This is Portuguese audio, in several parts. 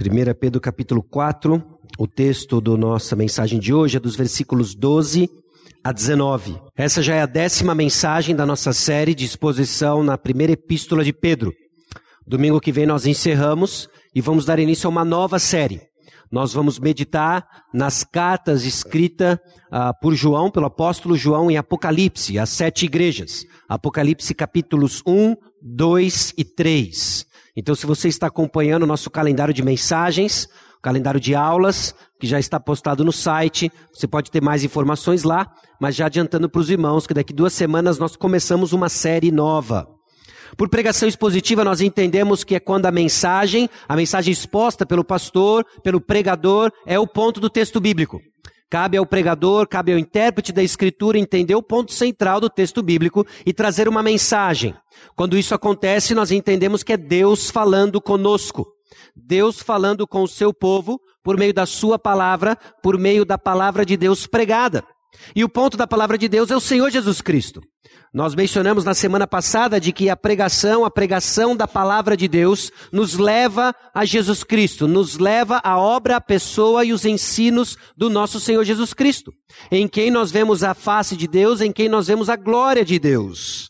1 Pedro capítulo 4, o texto da nossa mensagem de hoje é dos versículos 12 a 19. Essa já é a décima mensagem da nossa série de exposição na primeira epístola de Pedro. Domingo que vem nós encerramos e vamos dar início a uma nova série. Nós vamos meditar nas cartas escritas uh, por João, pelo apóstolo João, em Apocalipse, as sete igrejas. Apocalipse capítulos 1, 2 e 3. Então, se você está acompanhando o nosso calendário de mensagens, calendário de aulas, que já está postado no site, você pode ter mais informações lá, mas já adiantando para os irmãos que daqui duas semanas nós começamos uma série nova. Por pregação expositiva, nós entendemos que é quando a mensagem, a mensagem exposta pelo pastor, pelo pregador, é o ponto do texto bíblico. Cabe ao pregador, cabe ao intérprete da escritura entender o ponto central do texto bíblico e trazer uma mensagem. Quando isso acontece, nós entendemos que é Deus falando conosco. Deus falando com o seu povo por meio da sua palavra, por meio da palavra de Deus pregada. E o ponto da palavra de Deus é o Senhor Jesus Cristo. Nós mencionamos na semana passada de que a pregação, a pregação da palavra de Deus, nos leva a Jesus Cristo, nos leva à obra, a pessoa e os ensinos do nosso Senhor Jesus Cristo, em quem nós vemos a face de Deus, em quem nós vemos a glória de Deus.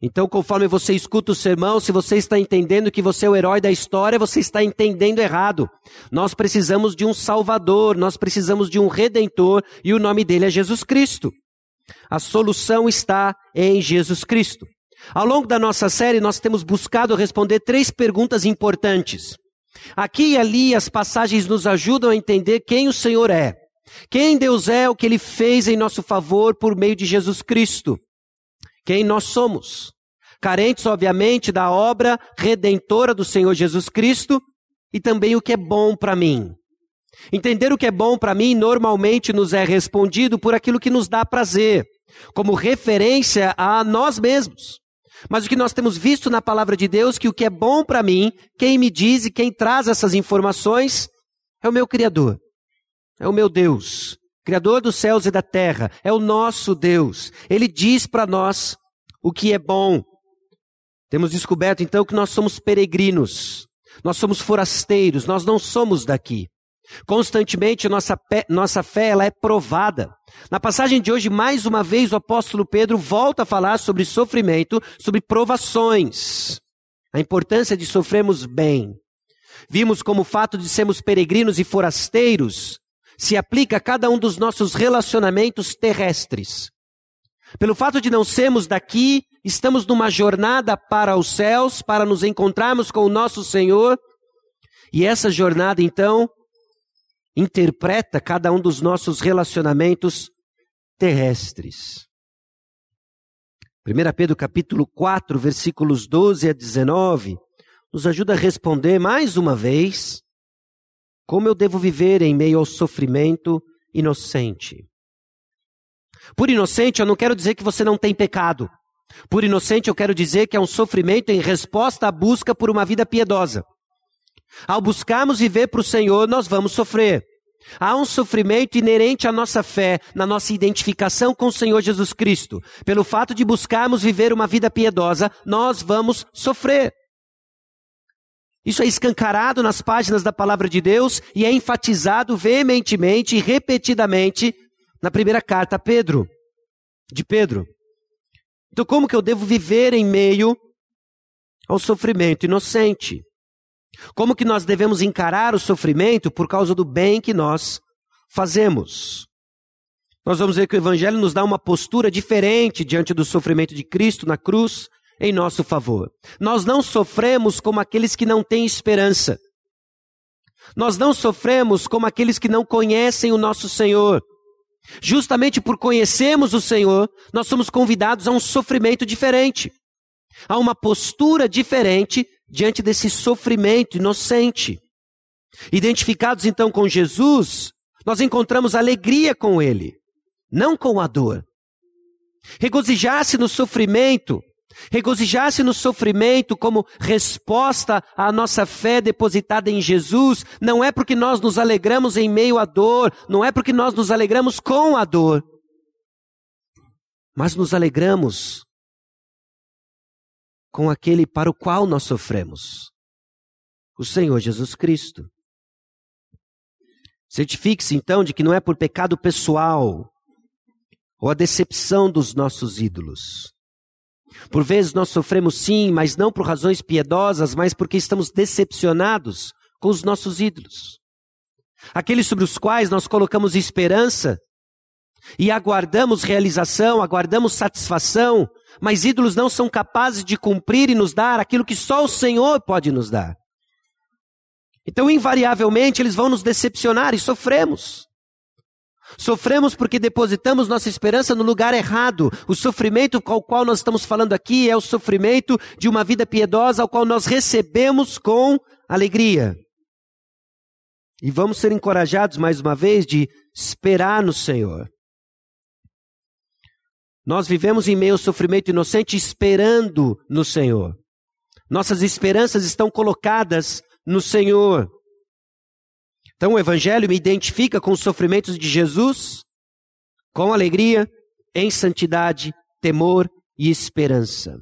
Então, conforme você escuta o sermão, se você está entendendo que você é o herói da história, você está entendendo errado. Nós precisamos de um Salvador, nós precisamos de um Redentor, e o nome dele é Jesus Cristo. A solução está em Jesus Cristo. Ao longo da nossa série, nós temos buscado responder três perguntas importantes. Aqui e ali, as passagens nos ajudam a entender quem o Senhor é, quem Deus é, o que ele fez em nosso favor por meio de Jesus Cristo quem nós somos. Carentes, obviamente, da obra redentora do Senhor Jesus Cristo e também o que é bom para mim. Entender o que é bom para mim normalmente nos é respondido por aquilo que nos dá prazer, como referência a nós mesmos. Mas o que nós temos visto na palavra de Deus, que o que é bom para mim, quem me diz e quem traz essas informações é o meu Criador, é o meu Deus, Criador dos céus e da terra, é o nosso Deus. Ele diz para nós o que é bom. Temos descoberto então que nós somos peregrinos, nós somos forasteiros, nós não somos daqui. Constantemente nossa, nossa fé ela é provada. Na passagem de hoje, mais uma vez, o apóstolo Pedro volta a falar sobre sofrimento, sobre provações. A importância de sofrermos bem. Vimos como o fato de sermos peregrinos e forasteiros se aplica a cada um dos nossos relacionamentos terrestres. Pelo fato de não sermos daqui, estamos numa jornada para os céus, para nos encontrarmos com o nosso Senhor, e essa jornada, então, interpreta cada um dos nossos relacionamentos terrestres. 1 Pedro capítulo 4, versículos 12 a 19, nos ajuda a responder mais uma vez como eu devo viver em meio ao sofrimento inocente? Por inocente, eu não quero dizer que você não tem pecado. Por inocente, eu quero dizer que é um sofrimento em resposta à busca por uma vida piedosa. Ao buscarmos viver para o Senhor, nós vamos sofrer. Há um sofrimento inerente à nossa fé, na nossa identificação com o Senhor Jesus Cristo. Pelo fato de buscarmos viver uma vida piedosa, nós vamos sofrer. Isso é escancarado nas páginas da palavra de Deus e é enfatizado veementemente e repetidamente na primeira carta a Pedro, de Pedro. Então, como que eu devo viver em meio ao sofrimento inocente? Como que nós devemos encarar o sofrimento por causa do bem que nós fazemos? Nós vamos ver que o Evangelho nos dá uma postura diferente diante do sofrimento de Cristo na cruz em nosso favor. Nós não sofremos como aqueles que não têm esperança. Nós não sofremos como aqueles que não conhecem o nosso Senhor. Justamente por conhecermos o Senhor, nós somos convidados a um sofrimento diferente, a uma postura diferente diante desse sofrimento inocente. Identificados então com Jesus, nós encontramos alegria com Ele, não com a dor. Regozijar-se no sofrimento Regozijar-se no sofrimento como resposta à nossa fé depositada em Jesus, não é porque nós nos alegramos em meio à dor, não é porque nós nos alegramos com a dor, mas nos alegramos com aquele para o qual nós sofremos, o Senhor Jesus Cristo. Certifique-se então de que não é por pecado pessoal ou a decepção dos nossos ídolos. Por vezes nós sofremos sim, mas não por razões piedosas, mas porque estamos decepcionados com os nossos ídolos. Aqueles sobre os quais nós colocamos esperança e aguardamos realização, aguardamos satisfação, mas ídolos não são capazes de cumprir e nos dar aquilo que só o Senhor pode nos dar. Então, invariavelmente, eles vão nos decepcionar e sofremos. Sofremos porque depositamos nossa esperança no lugar errado. O sofrimento com o qual nós estamos falando aqui é o sofrimento de uma vida piedosa, ao qual nós recebemos com alegria. E vamos ser encorajados mais uma vez de esperar no Senhor. Nós vivemos em meio ao sofrimento inocente esperando no Senhor. Nossas esperanças estão colocadas no Senhor. Então o Evangelho me identifica com os sofrimentos de Jesus, com alegria, em santidade, temor e esperança.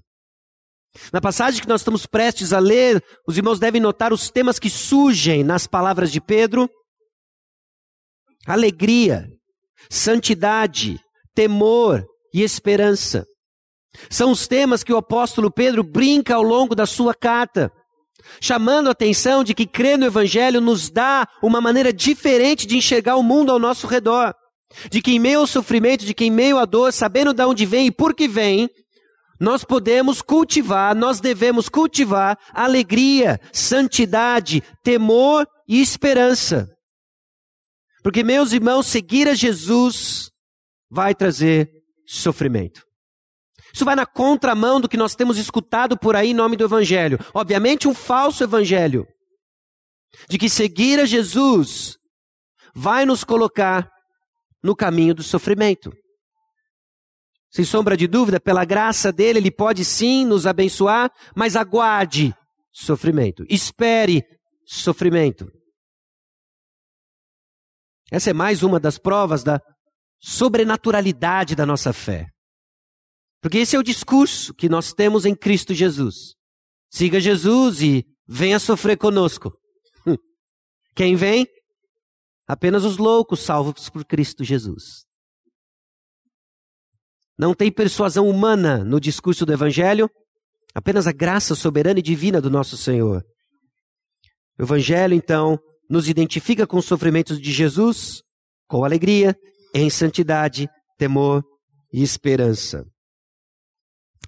Na passagem que nós estamos prestes a ler, os irmãos devem notar os temas que surgem nas palavras de Pedro: alegria, santidade, temor e esperança. São os temas que o apóstolo Pedro brinca ao longo da sua carta chamando a atenção de que crer no Evangelho nos dá uma maneira diferente de enxergar o mundo ao nosso redor. De que em meio ao sofrimento, de que em meio à dor, sabendo de onde vem e por que vem, nós podemos cultivar, nós devemos cultivar alegria, santidade, temor e esperança. Porque, meus irmãos, seguir a Jesus vai trazer sofrimento. Isso vai na contramão do que nós temos escutado por aí em nome do Evangelho. Obviamente, um falso Evangelho. De que seguir a Jesus vai nos colocar no caminho do sofrimento. Sem sombra de dúvida, pela graça dele, ele pode sim nos abençoar, mas aguarde sofrimento. Espere sofrimento. Essa é mais uma das provas da sobrenaturalidade da nossa fé. Porque esse é o discurso que nós temos em Cristo Jesus. Siga Jesus e venha sofrer conosco. Quem vem? Apenas os loucos salvos por Cristo Jesus. Não tem persuasão humana no discurso do Evangelho, apenas a graça soberana e divina do nosso Senhor. O Evangelho, então, nos identifica com os sofrimentos de Jesus, com alegria, em santidade, temor e esperança.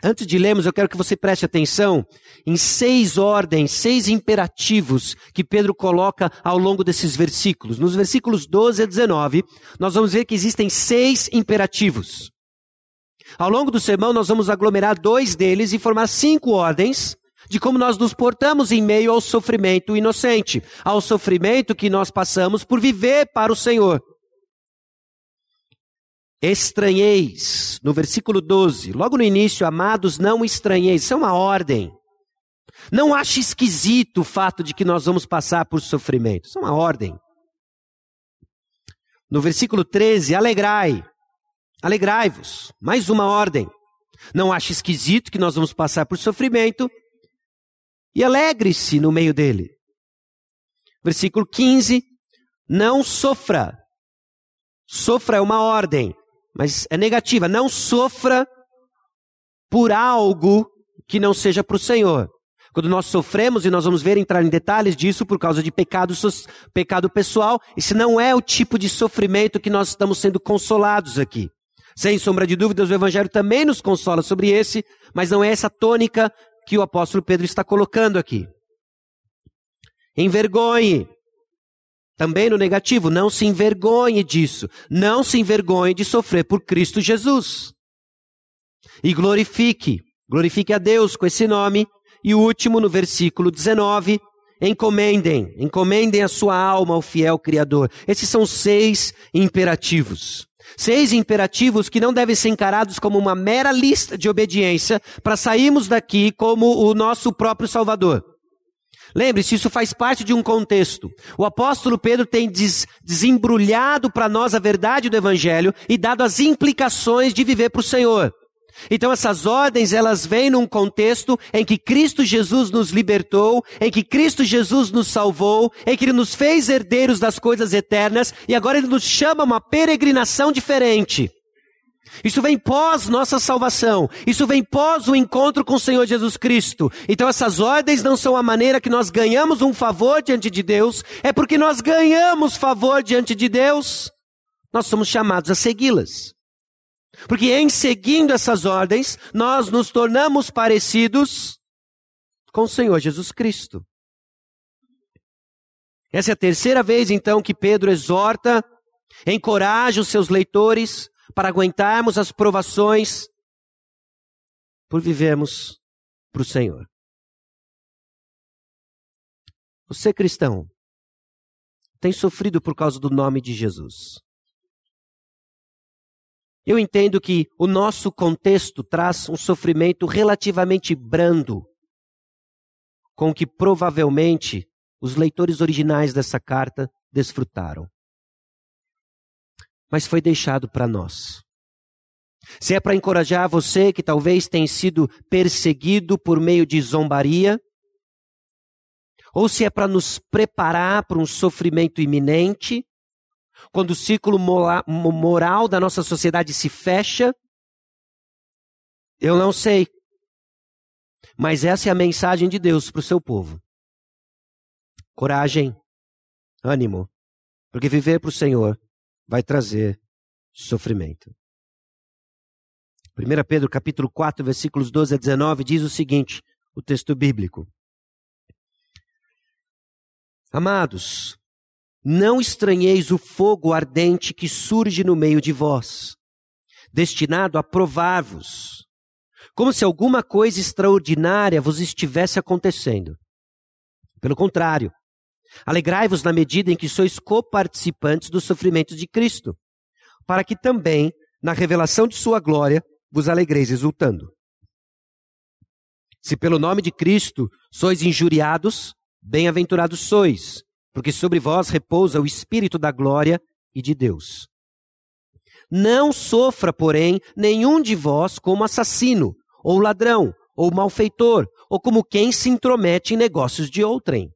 Antes de lermos, eu quero que você preste atenção em seis ordens, seis imperativos que Pedro coloca ao longo desses versículos. Nos versículos 12 a 19, nós vamos ver que existem seis imperativos. Ao longo do sermão, nós vamos aglomerar dois deles e formar cinco ordens de como nós nos portamos em meio ao sofrimento inocente, ao sofrimento que nós passamos por viver para o Senhor estranheis, no versículo 12, logo no início, amados, não estranheis, isso é uma ordem. Não ache esquisito o fato de que nós vamos passar por sofrimento, isso é uma ordem. No versículo 13, alegrai, alegrai-vos, mais uma ordem. Não ache esquisito que nós vamos passar por sofrimento e alegre-se no meio dele. Versículo 15, não sofra. Sofra é uma ordem mas é negativa. Não sofra por algo que não seja para o Senhor. Quando nós sofremos, e nós vamos ver entrar em detalhes disso por causa de pecado, pecado pessoal, esse não é o tipo de sofrimento que nós estamos sendo consolados aqui. Sem sombra de dúvidas, o Evangelho também nos consola sobre esse, mas não é essa tônica que o apóstolo Pedro está colocando aqui. Envergonhe também no negativo, não se envergonhe disso. Não se envergonhe de sofrer por Cristo Jesus. E glorifique, glorifique a Deus com esse nome. E o último, no versículo 19, encomendem, encomendem a sua alma ao fiel Criador. Esses são seis imperativos. Seis imperativos que não devem ser encarados como uma mera lista de obediência para sairmos daqui como o nosso próprio Salvador. Lembre-se, isso faz parte de um contexto. O apóstolo Pedro tem des desembrulhado para nós a verdade do Evangelho e dado as implicações de viver para o Senhor. Então essas ordens, elas vêm num contexto em que Cristo Jesus nos libertou, em que Cristo Jesus nos salvou, em que Ele nos fez herdeiros das coisas eternas e agora Ele nos chama a uma peregrinação diferente. Isso vem pós nossa salvação. Isso vem pós o encontro com o Senhor Jesus Cristo. Então essas ordens não são a maneira que nós ganhamos um favor diante de Deus, é porque nós ganhamos favor diante de Deus, nós somos chamados a segui-las. Porque em seguindo essas ordens, nós nos tornamos parecidos com o Senhor Jesus Cristo. Essa é a terceira vez, então, que Pedro exorta, encoraja os seus leitores para aguentarmos as provações por vivermos para o Senhor. Você cristão tem sofrido por causa do nome de Jesus. Eu entendo que o nosso contexto traz um sofrimento relativamente brando, com que provavelmente os leitores originais dessa carta desfrutaram. Mas foi deixado para nós. Se é para encorajar você que talvez tenha sido perseguido por meio de zombaria, ou se é para nos preparar para um sofrimento iminente, quando o ciclo moral da nossa sociedade se fecha? Eu não sei. Mas essa é a mensagem de Deus para o seu povo. Coragem, ânimo, porque viver para o Senhor vai trazer sofrimento. 1 Pedro capítulo 4, versículos 12 a 19 diz o seguinte, o texto bíblico. Amados, não estranheis o fogo ardente que surge no meio de vós, destinado a provar-vos, como se alguma coisa extraordinária vos estivesse acontecendo. Pelo contrário, alegrai-vos na medida em que sois coparticipantes dos sofrimentos de Cristo, para que também, na revelação de sua glória, vos alegreis exultando. Se pelo nome de Cristo sois injuriados, bem-aventurados sois porque sobre vós repousa o Espírito da glória e de Deus. Não sofra, porém, nenhum de vós como assassino, ou ladrão, ou malfeitor, ou como quem se intromete em negócios de outrem.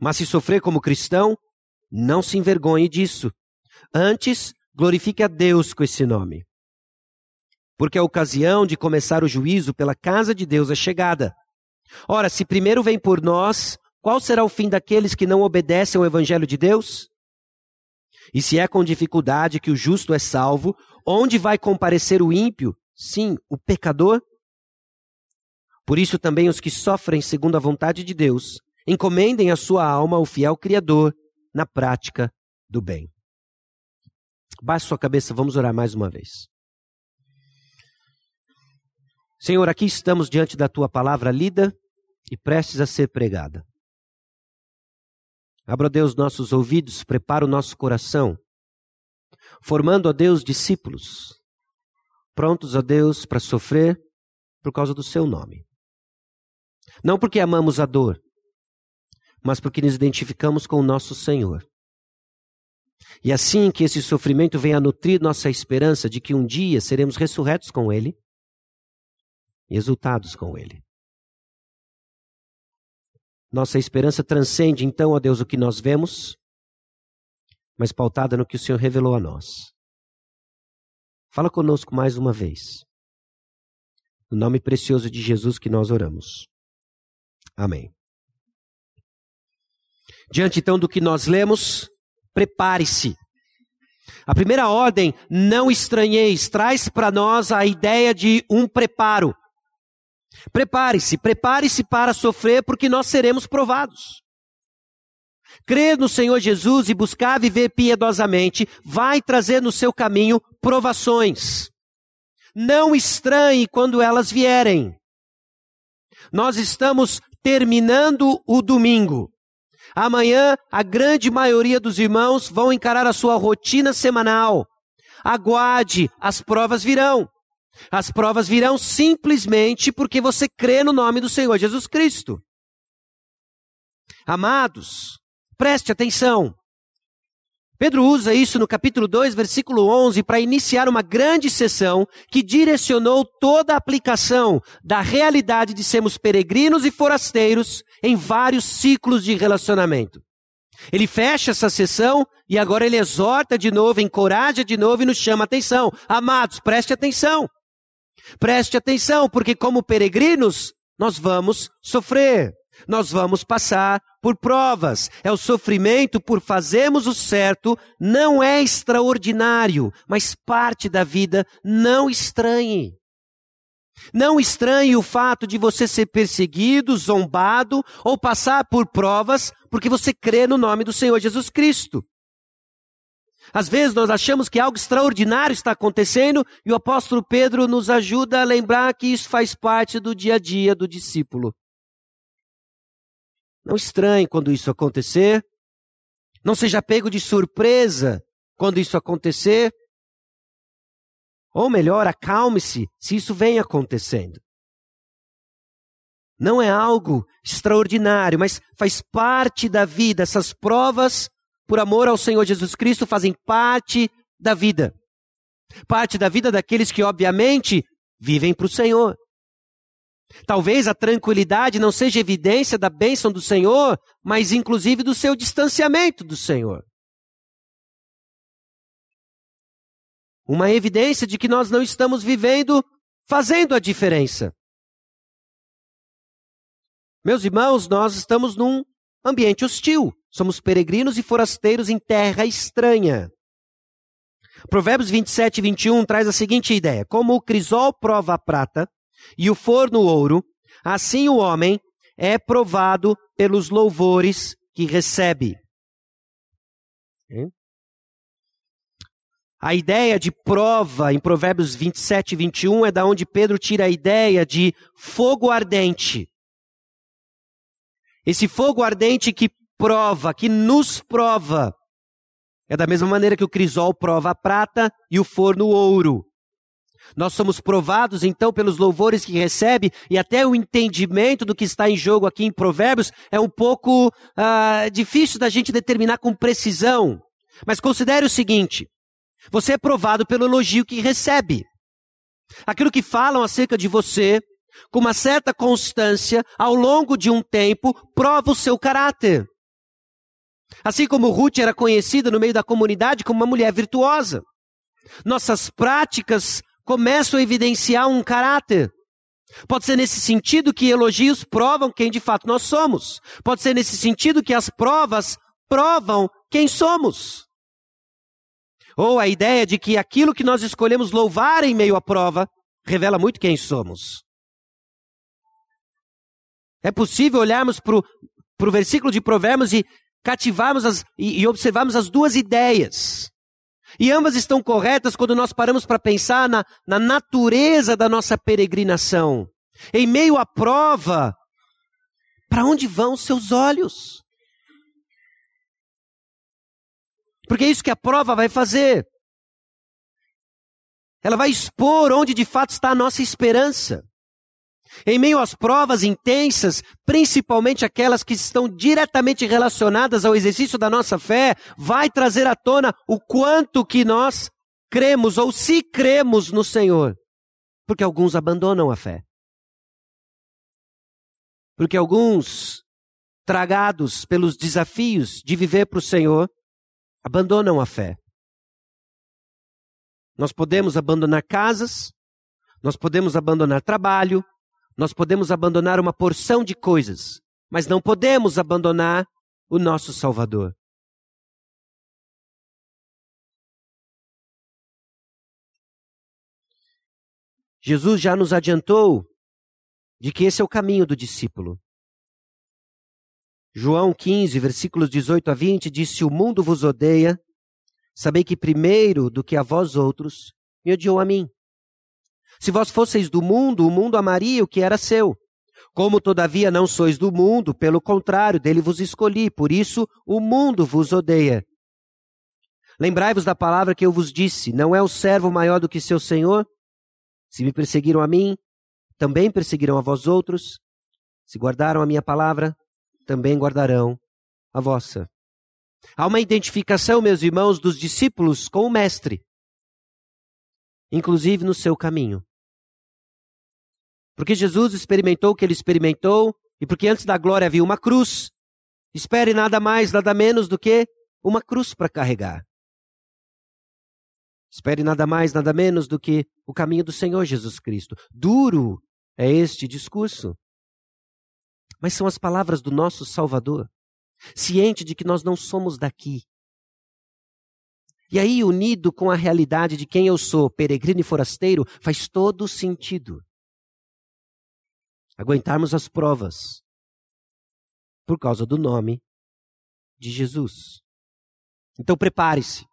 Mas se sofrer como cristão, não se envergonhe disso. Antes, glorifique a Deus com esse nome. Porque a ocasião de começar o juízo pela casa de Deus é chegada. Ora, se primeiro vem por nós qual será o fim daqueles que não obedecem ao Evangelho de Deus? E se é com dificuldade que o justo é salvo, onde vai comparecer o ímpio? Sim, o pecador? Por isso também os que sofrem segundo a vontade de Deus, encomendem a sua alma ao fiel Criador na prática do bem. Baixe sua cabeça, vamos orar mais uma vez. Senhor, aqui estamos diante da tua palavra lida e prestes a ser pregada. Abra, Deus, nossos ouvidos, prepara o nosso coração, formando, a Deus, discípulos, prontos, a Deus, para sofrer por causa do seu nome. Não porque amamos a dor, mas porque nos identificamos com o nosso Senhor. E assim que esse sofrimento venha a nutrir nossa esperança de que um dia seremos ressurretos com Ele e exultados com Ele. Nossa esperança transcende então, ó Deus, o que nós vemos, mas pautada no que o Senhor revelou a nós. Fala conosco mais uma vez. No nome precioso de Jesus que nós oramos. Amém. Diante então do que nós lemos, prepare-se. A primeira ordem, não estranheis, traz para nós a ideia de um preparo. Prepare-se, prepare-se para sofrer, porque nós seremos provados. Crer no Senhor Jesus e buscar viver piedosamente vai trazer no seu caminho provações. Não estranhe quando elas vierem. Nós estamos terminando o domingo. Amanhã, a grande maioria dos irmãos vão encarar a sua rotina semanal. Aguarde, as provas virão. As provas virão simplesmente porque você crê no nome do Senhor Jesus Cristo. Amados, preste atenção. Pedro usa isso no capítulo 2, versículo 11, para iniciar uma grande sessão que direcionou toda a aplicação da realidade de sermos peregrinos e forasteiros em vários ciclos de relacionamento. Ele fecha essa sessão e agora ele exorta de novo, encoraja de novo e nos chama atenção. Amados, preste atenção. Preste atenção, porque como peregrinos, nós vamos sofrer. Nós vamos passar por provas. É o sofrimento por fazermos o certo, não é extraordinário, mas parte da vida. Não estranhe. Não estranhe o fato de você ser perseguido, zombado ou passar por provas porque você crê no nome do Senhor Jesus Cristo. Às vezes nós achamos que algo extraordinário está acontecendo e o apóstolo Pedro nos ajuda a lembrar que isso faz parte do dia a dia do discípulo. Não estranhe quando isso acontecer. Não seja pego de surpresa quando isso acontecer. Ou melhor, acalme-se se isso vem acontecendo. Não é algo extraordinário, mas faz parte da vida. Essas provas, por amor ao Senhor Jesus Cristo, fazem parte da vida. Parte da vida daqueles que, obviamente, vivem para o Senhor. Talvez a tranquilidade não seja evidência da bênção do Senhor, mas inclusive do seu distanciamento do Senhor. Uma evidência de que nós não estamos vivendo fazendo a diferença. Meus irmãos, nós estamos num ambiente hostil. Somos peregrinos e forasteiros em terra estranha. Provérbios 27 e 21 traz a seguinte ideia: Como o crisol prova a prata, e o forno ouro, assim o homem é provado pelos louvores que recebe. A ideia de prova em Provérbios 27 e 21 é da onde Pedro tira a ideia de fogo ardente. Esse fogo ardente que prova, que nos prova. É da mesma maneira que o crisol prova a prata e o forno o ouro. Nós somos provados então pelos louvores que recebe e até o entendimento do que está em jogo aqui em Provérbios é um pouco uh, difícil da gente determinar com precisão. Mas considere o seguinte: você é provado pelo elogio que recebe. Aquilo que falam acerca de você, com uma certa constância, ao longo de um tempo, prova o seu caráter. Assim como Ruth era conhecida no meio da comunidade como uma mulher virtuosa. Nossas práticas começam a evidenciar um caráter. Pode ser nesse sentido que elogios provam quem de fato nós somos. Pode ser nesse sentido que as provas provam quem somos. Ou a ideia de que aquilo que nós escolhemos louvar em meio à prova revela muito quem somos. É possível olharmos para o versículo de Provérbios e cativarmos as, e, e observarmos as duas ideias. E ambas estão corretas quando nós paramos para pensar na, na natureza da nossa peregrinação. Em meio à prova, para onde vão os seus olhos? Porque é isso que a prova vai fazer. Ela vai expor onde de fato está a nossa esperança. Em meio às provas intensas, principalmente aquelas que estão diretamente relacionadas ao exercício da nossa fé, vai trazer à tona o quanto que nós cremos ou se cremos no Senhor. Porque alguns abandonam a fé. Porque alguns, tragados pelos desafios de viver para o Senhor, abandonam a fé. Nós podemos abandonar casas, nós podemos abandonar trabalho, nós podemos abandonar uma porção de coisas, mas não podemos abandonar o nosso Salvador. Jesus já nos adiantou de que esse é o caminho do discípulo. João 15, versículos 18 a 20, disse: O mundo vos odeia, sabei que primeiro do que a vós outros, me odiou a mim. Se vós fosseis do mundo, o mundo amaria o que era seu. Como todavia não sois do mundo, pelo contrário, dele vos escolhi, por isso o mundo vos odeia. Lembrai-vos da palavra que eu vos disse: não é o servo maior do que seu senhor? Se me perseguiram a mim, também perseguirão a vós outros. Se guardaram a minha palavra, também guardarão a vossa. Há uma identificação, meus irmãos, dos discípulos com o Mestre, inclusive no seu caminho. Porque Jesus experimentou o que ele experimentou, e porque antes da glória havia uma cruz, espere nada mais, nada menos do que uma cruz para carregar. Espere nada mais, nada menos do que o caminho do Senhor Jesus Cristo. Duro é este discurso. Mas são as palavras do nosso Salvador, ciente de que nós não somos daqui. E aí, unido com a realidade de quem eu sou, peregrino e forasteiro, faz todo sentido aguentarmos as provas por causa do nome de Jesus. Então prepare-se.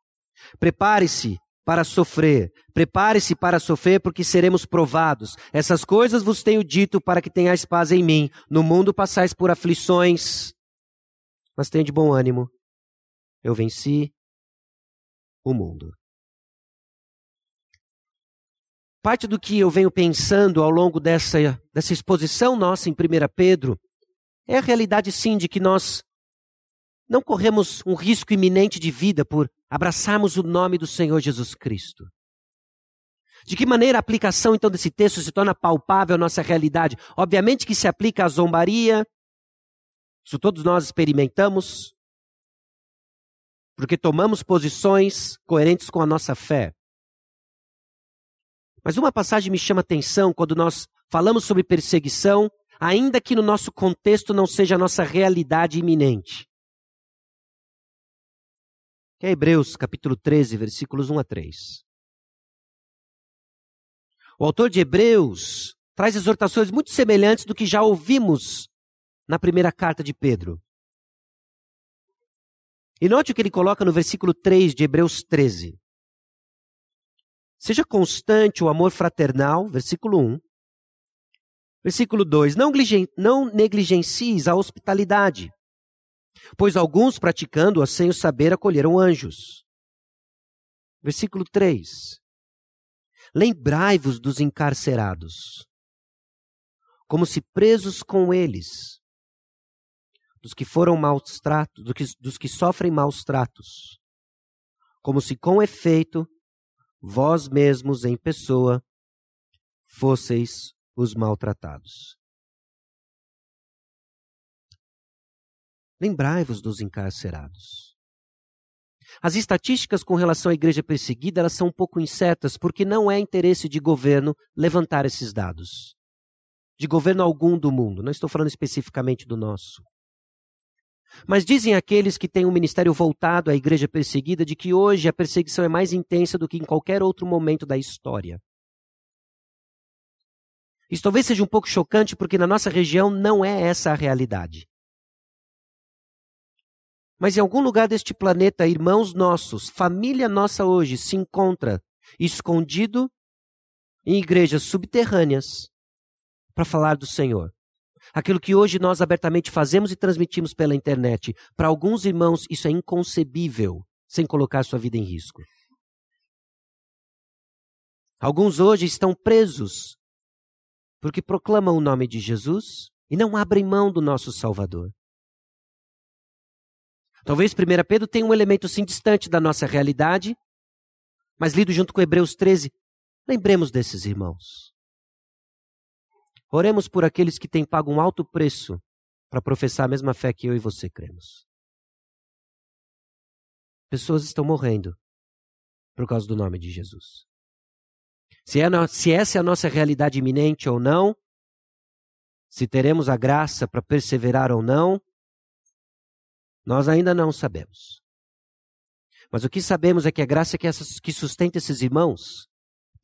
Prepare-se para sofrer. Prepare-se para sofrer, porque seremos provados. Essas coisas vos tenho dito para que tenhais paz em mim. No mundo passais por aflições, mas tenha de bom ânimo. Eu venci o mundo. Parte do que eu venho pensando ao longo dessa, dessa exposição nossa em 1 Pedro é a realidade, sim, de que nós não corremos um risco iminente de vida por abraçarmos o nome do Senhor Jesus Cristo. De que maneira a aplicação, então, desse texto se torna palpável à nossa realidade? Obviamente que se aplica à zombaria, isso todos nós experimentamos, porque tomamos posições coerentes com a nossa fé. Mas uma passagem me chama atenção quando nós falamos sobre perseguição, ainda que no nosso contexto não seja a nossa realidade iminente. Que é Hebreus capítulo 13, versículos 1 a 3. O autor de Hebreus traz exortações muito semelhantes do que já ouvimos na primeira carta de Pedro. E note o que ele coloca no versículo 3 de Hebreus 13. Seja constante o amor fraternal, versículo 1. Versículo 2: Não, não negligencies a hospitalidade, pois alguns praticando-a sem o saber acolheram anjos. Versículo 3: Lembrai-vos dos encarcerados, como se presos com eles, dos que foram maus tratos, dos que, dos que sofrem maus tratos, como se com efeito vós mesmos em pessoa fosseis os maltratados. Lembrai-vos dos encarcerados. As estatísticas com relação à igreja perseguida elas são um pouco incertas, porque não é interesse de governo levantar esses dados. De governo algum do mundo, não estou falando especificamente do nosso. Mas dizem aqueles que têm um ministério voltado à igreja perseguida de que hoje a perseguição é mais intensa do que em qualquer outro momento da história. Isso talvez seja um pouco chocante porque na nossa região não é essa a realidade. Mas em algum lugar deste planeta, irmãos nossos, família nossa hoje se encontra escondido em igrejas subterrâneas para falar do Senhor. Aquilo que hoje nós abertamente fazemos e transmitimos pela internet, para alguns irmãos isso é inconcebível, sem colocar sua vida em risco. Alguns hoje estão presos porque proclamam o nome de Jesus e não abrem mão do nosso Salvador. Talvez 1 Pedro tenha um elemento sim distante da nossa realidade, mas lido junto com Hebreus 13, lembremos desses irmãos. Oremos por aqueles que têm pago um alto preço para professar a mesma fé que eu e você cremos. Pessoas estão morrendo por causa do nome de Jesus. Se, é no, se essa é a nossa realidade iminente ou não, se teremos a graça para perseverar ou não, nós ainda não sabemos. Mas o que sabemos é que a graça que, essas, que sustenta esses irmãos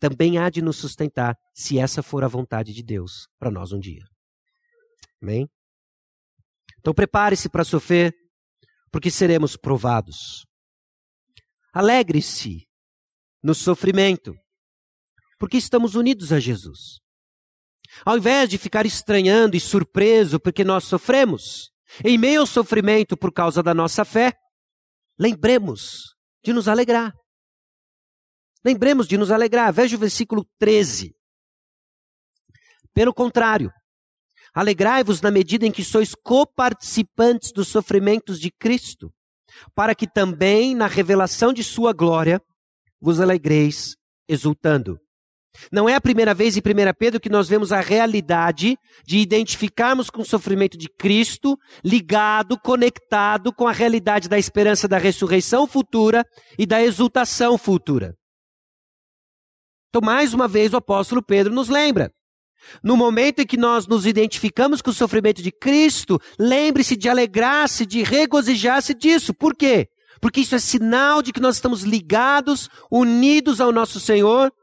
também há de nos sustentar, se essa for a vontade de Deus para nós um dia. Amém? Então prepare-se para sofrer, porque seremos provados. Alegre-se no sofrimento, porque estamos unidos a Jesus. Ao invés de ficar estranhando e surpreso porque nós sofremos, em meio ao sofrimento por causa da nossa fé, lembremos de nos alegrar. Lembremos de nos alegrar. Veja o versículo 13. Pelo contrário, alegrai-vos na medida em que sois coparticipantes dos sofrimentos de Cristo, para que também na revelação de sua glória vos alegreis exultando. Não é a primeira vez em 1 Pedro que nós vemos a realidade de identificarmos com o sofrimento de Cristo, ligado, conectado com a realidade da esperança da ressurreição futura e da exultação futura. Então, mais uma vez, o apóstolo Pedro nos lembra. No momento em que nós nos identificamos com o sofrimento de Cristo, lembre-se de alegrar-se, de regozijar-se disso. Por quê? Porque isso é sinal de que nós estamos ligados, unidos ao nosso Senhor,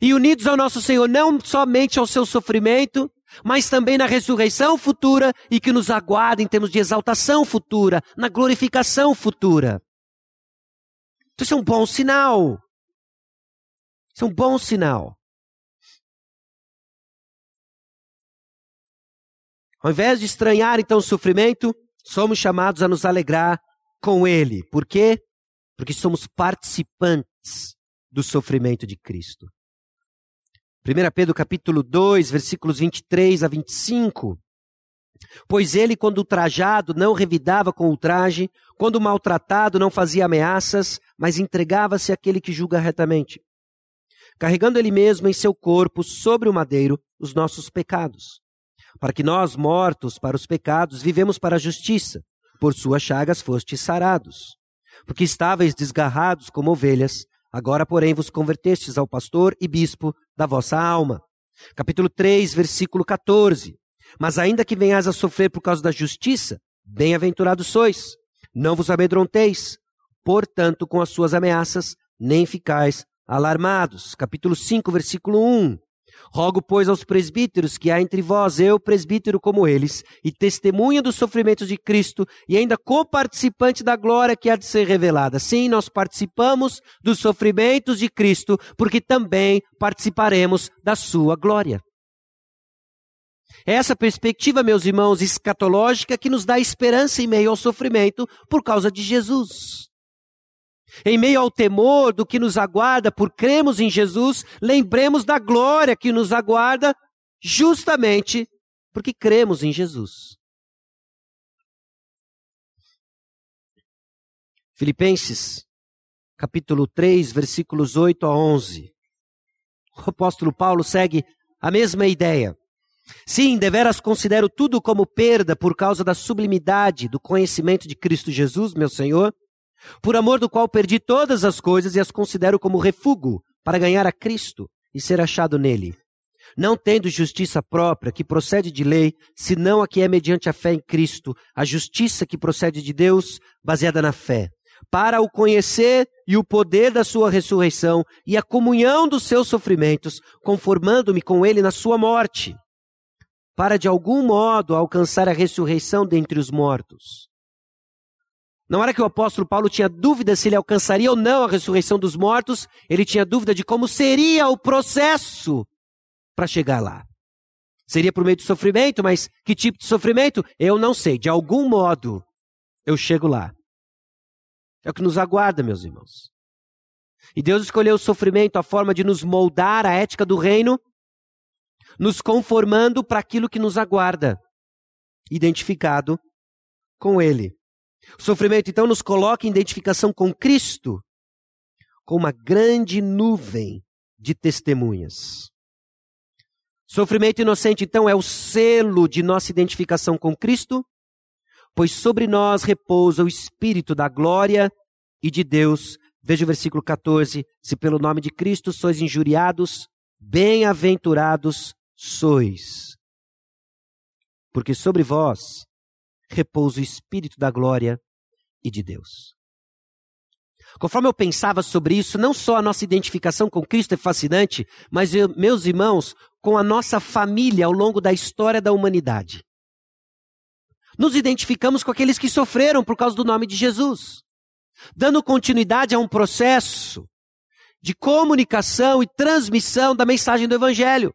e unidos ao nosso Senhor não somente ao seu sofrimento, mas também na ressurreição futura e que nos aguarda em termos de exaltação futura, na glorificação futura. Então, isso é um bom sinal. Isso é um bom sinal. Ao invés de estranhar então o sofrimento, somos chamados a nos alegrar com ele. Por quê? Porque somos participantes do sofrimento de Cristo. 1 Pedro capítulo 2, versículos 23 a 25. Pois ele, quando ultrajado, não revidava com ultraje, quando maltratado, não fazia ameaças, mas entregava-se àquele que julga retamente, carregando ele mesmo em seu corpo, sobre o madeiro, os nossos pecados para que nós, mortos para os pecados, vivemos para a justiça. Por suas chagas fostes sarados. Porque estáveis desgarrados como ovelhas, agora, porém, vos convertestes ao pastor e bispo da vossa alma. Capítulo 3, versículo 14. Mas ainda que venhais a sofrer por causa da justiça, bem-aventurados sois. Não vos amedronteis, portanto, com as suas ameaças, nem ficais alarmados. Capítulo 5, versículo 1. Rogo, pois, aos presbíteros que há entre vós, eu, presbítero como eles, e testemunha dos sofrimentos de Cristo, e ainda coparticipante da glória que há de ser revelada. Sim, nós participamos dos sofrimentos de Cristo, porque também participaremos da sua glória. É essa perspectiva, meus irmãos, escatológica que nos dá esperança em meio ao sofrimento por causa de Jesus. Em meio ao temor do que nos aguarda por cremos em Jesus, lembremos da glória que nos aguarda justamente porque cremos em Jesus. Filipenses, capítulo 3, versículos 8 a 11. O apóstolo Paulo segue a mesma ideia. Sim, deveras considero tudo como perda por causa da sublimidade do conhecimento de Cristo Jesus, meu Senhor por amor do qual perdi todas as coisas e as considero como refúgio para ganhar a Cristo e ser achado nele. Não tendo justiça própria que procede de lei, senão a que é mediante a fé em Cristo, a justiça que procede de Deus, baseada na fé, para o conhecer e o poder da sua ressurreição e a comunhão dos seus sofrimentos, conformando-me com ele na sua morte, para de algum modo alcançar a ressurreição dentre os mortos. Na hora que o apóstolo Paulo tinha dúvida se ele alcançaria ou não a ressurreição dos mortos, ele tinha dúvida de como seria o processo para chegar lá. Seria por meio de sofrimento, mas que tipo de sofrimento? Eu não sei. De algum modo, eu chego lá. É o que nos aguarda, meus irmãos. E Deus escolheu o sofrimento, a forma de nos moldar a ética do reino, nos conformando para aquilo que nos aguarda, identificado com Ele. O sofrimento, então, nos coloca em identificação com Cristo, com uma grande nuvem de testemunhas. Sofrimento inocente, então, é o selo de nossa identificação com Cristo, pois sobre nós repousa o Espírito da glória e de Deus. Veja o versículo 14: Se pelo nome de Cristo sois injuriados, bem-aventurados sois. Porque sobre vós repousa o Espírito da glória e de Deus. Conforme eu pensava sobre isso, não só a nossa identificação com Cristo é fascinante, mas eu, meus irmãos, com a nossa família ao longo da história da humanidade. Nos identificamos com aqueles que sofreram por causa do nome de Jesus, dando continuidade a um processo de comunicação e transmissão da mensagem do Evangelho.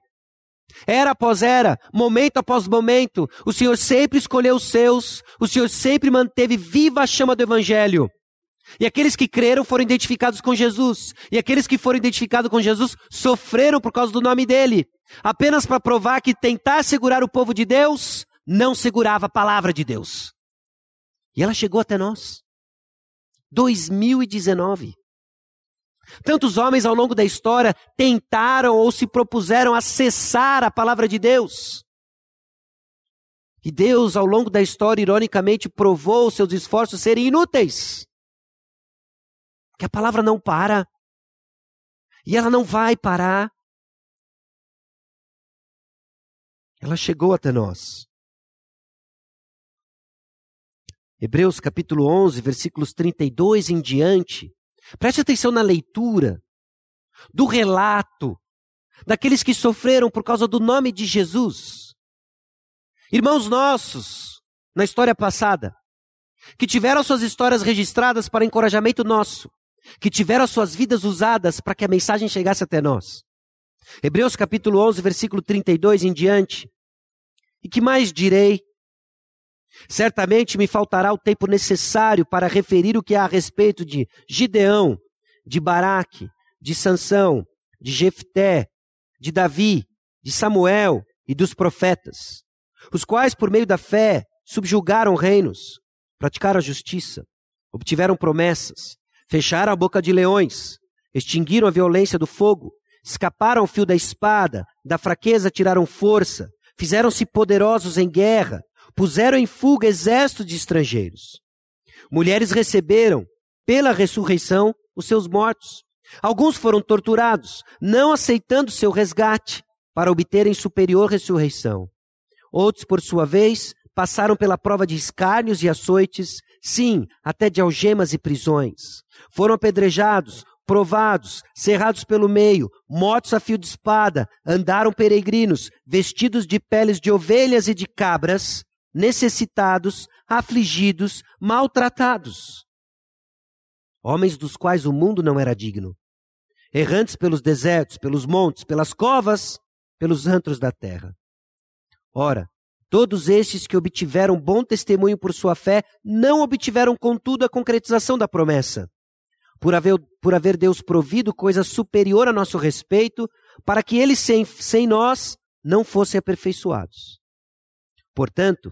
Era após era, momento após momento, o Senhor sempre escolheu os seus, o Senhor sempre manteve viva a chama do Evangelho. E aqueles que creram foram identificados com Jesus. E aqueles que foram identificados com Jesus sofreram por causa do nome dele. Apenas para provar que tentar segurar o povo de Deus não segurava a palavra de Deus. E ela chegou até nós. 2019. Tantos homens ao longo da história tentaram ou se propuseram acessar a palavra de Deus. E Deus, ao longo da história, ironicamente, provou seus esforços serem inúteis. Que a palavra não para. E ela não vai parar. Ela chegou até nós. Hebreus capítulo 11, versículos 32 em diante. Preste atenção na leitura do relato daqueles que sofreram por causa do nome de Jesus. Irmãos nossos, na história passada, que tiveram suas histórias registradas para encorajamento nosso, que tiveram suas vidas usadas para que a mensagem chegasse até nós. Hebreus capítulo 11, versículo 32 em diante. E que mais direi? Certamente me faltará o tempo necessário para referir o que há a respeito de Gideão, de Baraque, de Sansão, de Jefté, de Davi, de Samuel e dos profetas, os quais, por meio da fé, subjugaram reinos, praticaram a justiça, obtiveram promessas, fecharam a boca de leões, extinguiram a violência do fogo, escaparam ao fio da espada, da fraqueza tiraram força, fizeram-se poderosos em guerra, puseram em fuga exércitos de estrangeiros. Mulheres receberam, pela ressurreição, os seus mortos. Alguns foram torturados, não aceitando seu resgate, para obterem superior ressurreição. Outros, por sua vez, passaram pela prova de escárnios e açoites, sim, até de algemas e prisões. Foram apedrejados, provados, cerrados pelo meio, mortos a fio de espada, andaram peregrinos, vestidos de peles de ovelhas e de cabras, necessitados, afligidos, maltratados. Homens dos quais o mundo não era digno. Errantes pelos desertos, pelos montes, pelas covas, pelos antros da terra. Ora, todos estes que obtiveram bom testemunho por sua fé, não obtiveram, contudo, a concretização da promessa. Por haver, por haver Deus provido coisa superior a nosso respeito, para que eles sem, sem nós não fossem aperfeiçoados. Portanto,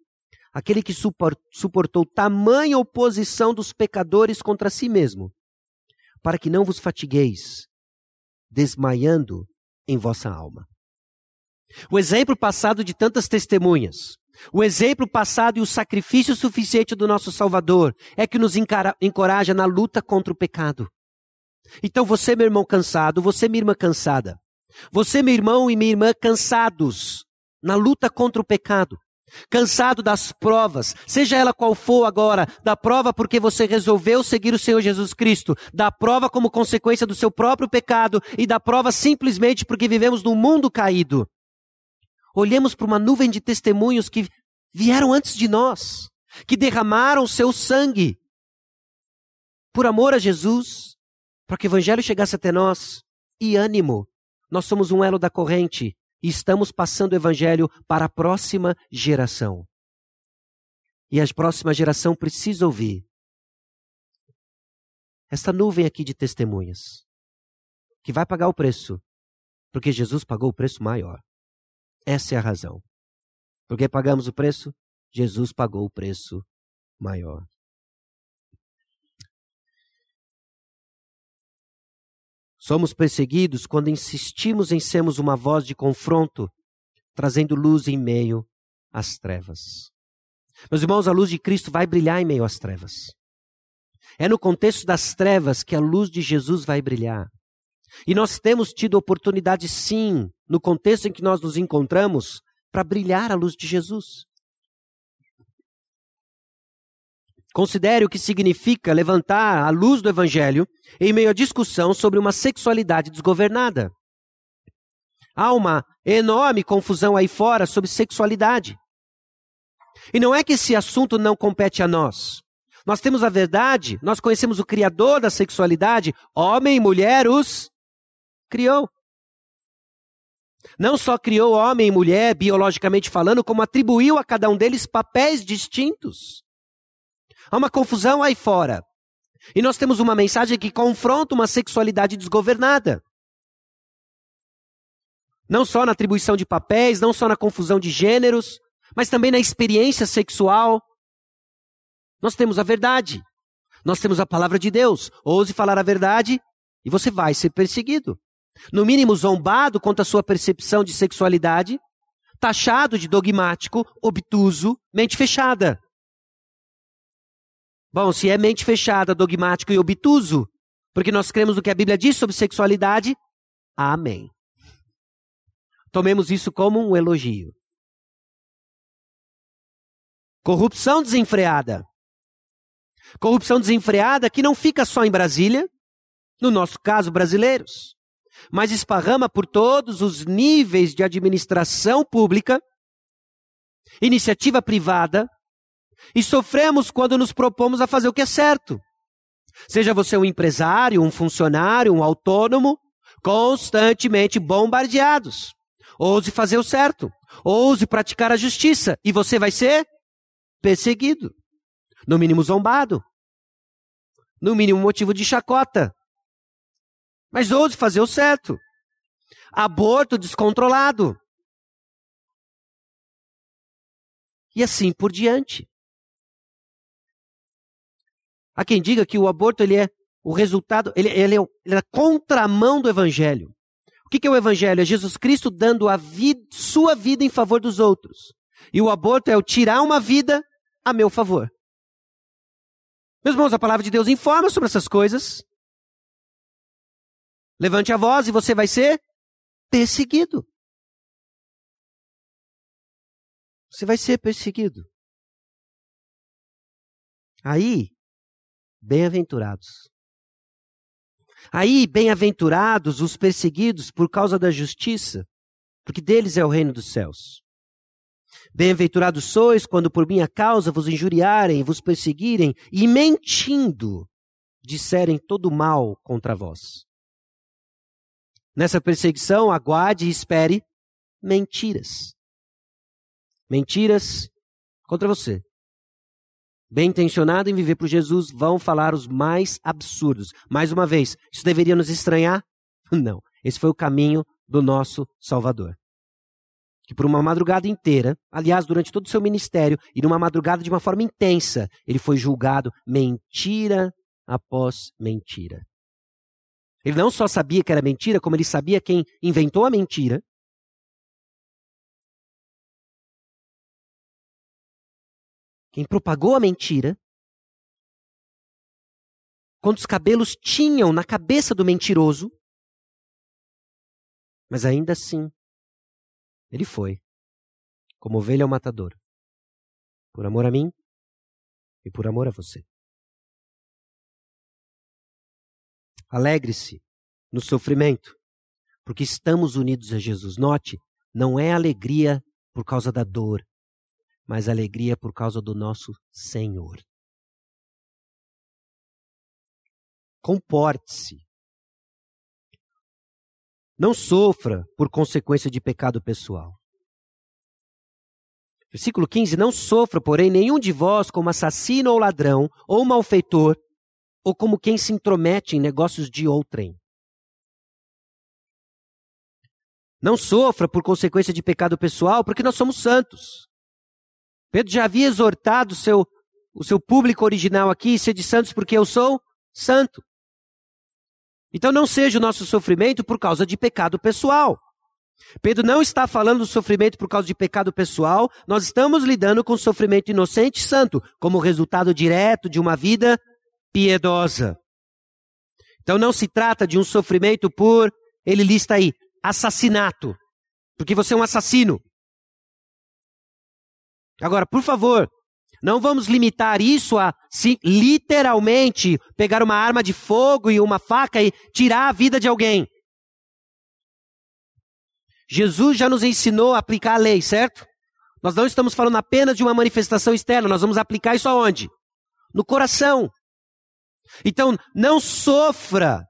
aquele que suportou tamanha oposição dos pecadores contra si mesmo, para que não vos fatigueis, desmaiando em vossa alma. O exemplo passado de tantas testemunhas, o exemplo passado e o sacrifício suficiente do nosso Salvador é que nos encoraja na luta contra o pecado. Então você, meu irmão cansado, você, minha irmã cansada, você, meu irmão e minha irmã cansados na luta contra o pecado, cansado das provas, seja ela qual for agora, da prova porque você resolveu seguir o Senhor Jesus Cristo, da prova como consequência do seu próprio pecado e da prova simplesmente porque vivemos num mundo caído. Olhemos para uma nuvem de testemunhos que vieram antes de nós, que derramaram seu sangue por amor a Jesus, para que o Evangelho chegasse até nós. E ânimo, nós somos um elo da corrente e estamos passando o evangelho para a próxima geração. E a próxima geração precisa ouvir esta nuvem aqui de testemunhas, que vai pagar o preço, porque Jesus pagou o preço maior. Essa é a razão. Porque pagamos o preço? Jesus pagou o preço maior. Somos perseguidos quando insistimos em sermos uma voz de confronto, trazendo luz em meio às trevas. Meus irmãos, a luz de Cristo vai brilhar em meio às trevas. É no contexto das trevas que a luz de Jesus vai brilhar. E nós temos tido oportunidade, sim, no contexto em que nós nos encontramos, para brilhar a luz de Jesus. Considere o que significa levantar a luz do Evangelho em meio à discussão sobre uma sexualidade desgovernada. Há uma enorme confusão aí fora sobre sexualidade. E não é que esse assunto não compete a nós. Nós temos a verdade, nós conhecemos o Criador da sexualidade, homem e mulher os criou. Não só criou homem e mulher, biologicamente falando, como atribuiu a cada um deles papéis distintos. Há uma confusão aí fora. E nós temos uma mensagem que confronta uma sexualidade desgovernada. Não só na atribuição de papéis, não só na confusão de gêneros, mas também na experiência sexual. Nós temos a verdade. Nós temos a palavra de Deus. Ouse falar a verdade e você vai ser perseguido. No mínimo zombado quanto à sua percepção de sexualidade, taxado de dogmático, obtuso, mente fechada. Bom, se é mente fechada, dogmático e obtuso, porque nós cremos no que a Bíblia diz sobre sexualidade, amém. Tomemos isso como um elogio. Corrupção desenfreada. Corrupção desenfreada que não fica só em Brasília, no nosso caso, brasileiros, mas esparrama por todos os níveis de administração pública, iniciativa privada, e sofremos quando nos propomos a fazer o que é certo. Seja você um empresário, um funcionário, um autônomo, constantemente bombardeados. Ouse fazer o certo. Ouse praticar a justiça. E você vai ser perseguido. No mínimo zombado. No mínimo motivo de chacota. Mas ouse fazer o certo. Aborto descontrolado. E assim por diante. Há quem diga que o aborto ele é o resultado, ele, ele, é, ele é a contramão do evangelho. O que, que é o evangelho? É Jesus Cristo dando a vida, sua vida em favor dos outros. E o aborto é o tirar uma vida a meu favor. Meus irmãos, a palavra de Deus informa sobre essas coisas. Levante a voz e você vai ser perseguido. Você vai ser perseguido. Aí, bem-aventurados. Aí, bem-aventurados os perseguidos por causa da justiça, porque deles é o reino dos céus. Bem-aventurados sois quando por minha causa vos injuriarem, vos perseguirem e mentindo disserem todo mal contra vós. Nessa perseguição, aguarde e espere mentiras. Mentiras contra você. Bem intencionado em viver por Jesus, vão falar os mais absurdos. Mais uma vez, isso deveria nos estranhar? Não. Esse foi o caminho do nosso Salvador que por uma madrugada inteira, aliás, durante todo o seu ministério, e numa madrugada de uma forma intensa, ele foi julgado mentira após mentira. Ele não só sabia que era mentira, como ele sabia quem inventou a mentira. Quem propagou a mentira. Quantos cabelos tinham na cabeça do mentiroso. Mas ainda assim, ele foi, como ovelha ao matador, por amor a mim e por amor a você. Alegre-se no sofrimento, porque estamos unidos a Jesus. Note, não é alegria por causa da dor, mas alegria por causa do nosso Senhor. Comporte-se não sofra por consequência de pecado pessoal. Versículo 15: Não sofra, porém, nenhum de vós como assassino ou ladrão, ou malfeitor, ou como quem se intromete em negócios de outrem. Não sofra por consequência de pecado pessoal, porque nós somos santos. Pedro já havia exortado o seu, o seu público original aqui, ser de santos porque eu sou santo. Então não seja o nosso sofrimento por causa de pecado pessoal. Pedro não está falando do sofrimento por causa de pecado pessoal, nós estamos lidando com sofrimento inocente e santo, como resultado direto de uma vida piedosa. Então não se trata de um sofrimento por, ele lista aí, assassinato, porque você é um assassino. Agora, por favor, não vamos limitar isso a sim, literalmente pegar uma arma de fogo e uma faca e tirar a vida de alguém. Jesus já nos ensinou a aplicar a lei, certo? Nós não estamos falando apenas de uma manifestação externa, nós vamos aplicar isso aonde? no coração. Então, não sofra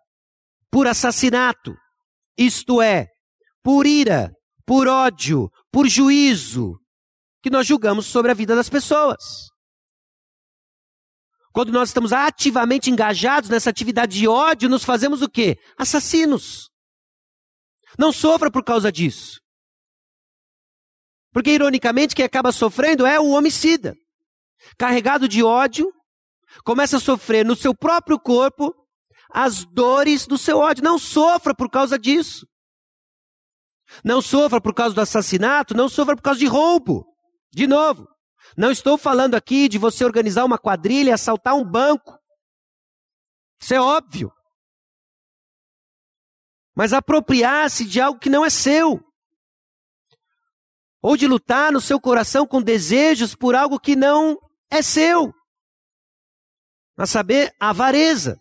por assassinato, isto é, por ira, por ódio, por juízo, que nós julgamos sobre a vida das pessoas. Quando nós estamos ativamente engajados nessa atividade de ódio, nos fazemos o quê? Assassinos. Não sofra por causa disso. Porque, ironicamente, quem acaba sofrendo é o homicida. Carregado de ódio, começa a sofrer no seu próprio corpo as dores do seu ódio. Não sofra por causa disso. Não sofra por causa do assassinato, não sofra por causa de roubo. De novo, não estou falando aqui de você organizar uma quadrilha e assaltar um banco. Isso é óbvio. Mas apropriar-se de algo que não é seu. Ou de lutar no seu coração com desejos por algo que não é seu. A saber, a avareza.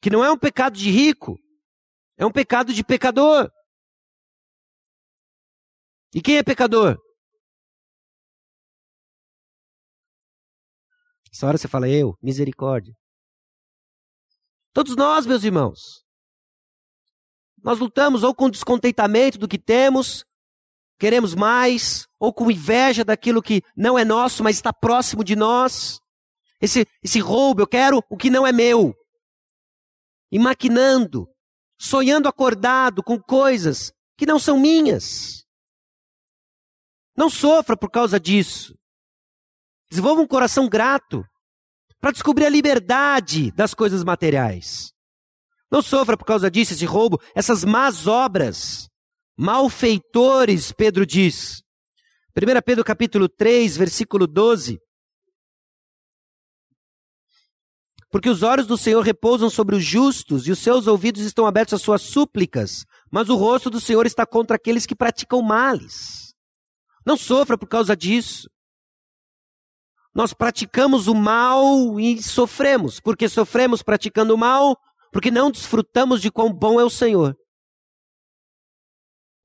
Que não é um pecado de rico, é um pecado de pecador. E quem é pecador? Essa hora você fala, eu, misericórdia. Todos nós, meus irmãos. Nós lutamos ou com descontentamento do que temos, queremos mais, ou com inveja daquilo que não é nosso, mas está próximo de nós. Esse, esse roubo, eu quero o que não é meu. E maquinando, sonhando acordado com coisas que não são minhas. Não sofra por causa disso. Desenvolva um coração grato para descobrir a liberdade das coisas materiais. Não sofra por causa disso, esse roubo, essas más obras. Malfeitores, Pedro diz. 1 Pedro capítulo 3, versículo 12. Porque os olhos do Senhor repousam sobre os justos e os seus ouvidos estão abertos às suas súplicas, mas o rosto do Senhor está contra aqueles que praticam males. Não sofra por causa disso. Nós praticamos o mal e sofremos. Porque sofremos praticando o mal? Porque não desfrutamos de quão bom é o Senhor.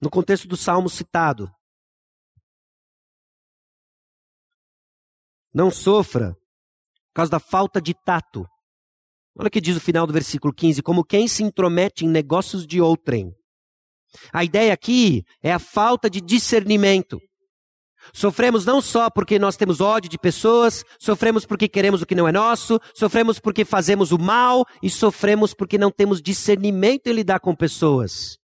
No contexto do salmo citado. Não sofra por causa da falta de tato. Olha o que diz o final do versículo 15: como quem se intromete em negócios de outrem. A ideia aqui é a falta de discernimento. Sofremos não só porque nós temos ódio de pessoas, sofremos porque queremos o que não é nosso, sofremos porque fazemos o mal e sofremos porque não temos discernimento em lidar com pessoas.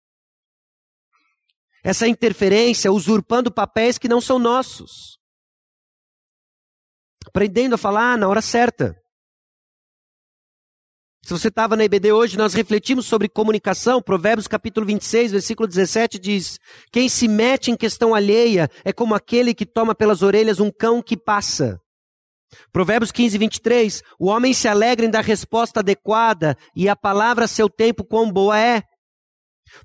Essa interferência usurpando papéis que não são nossos. Aprendendo a falar na hora certa. Se você estava na IBD hoje, nós refletimos sobre comunicação. Provérbios capítulo 26, versículo 17 diz: Quem se mete em questão alheia é como aquele que toma pelas orelhas um cão que passa. Provérbios 15, 23, o homem se alegra em dar resposta adequada e a palavra a seu tempo quão boa é.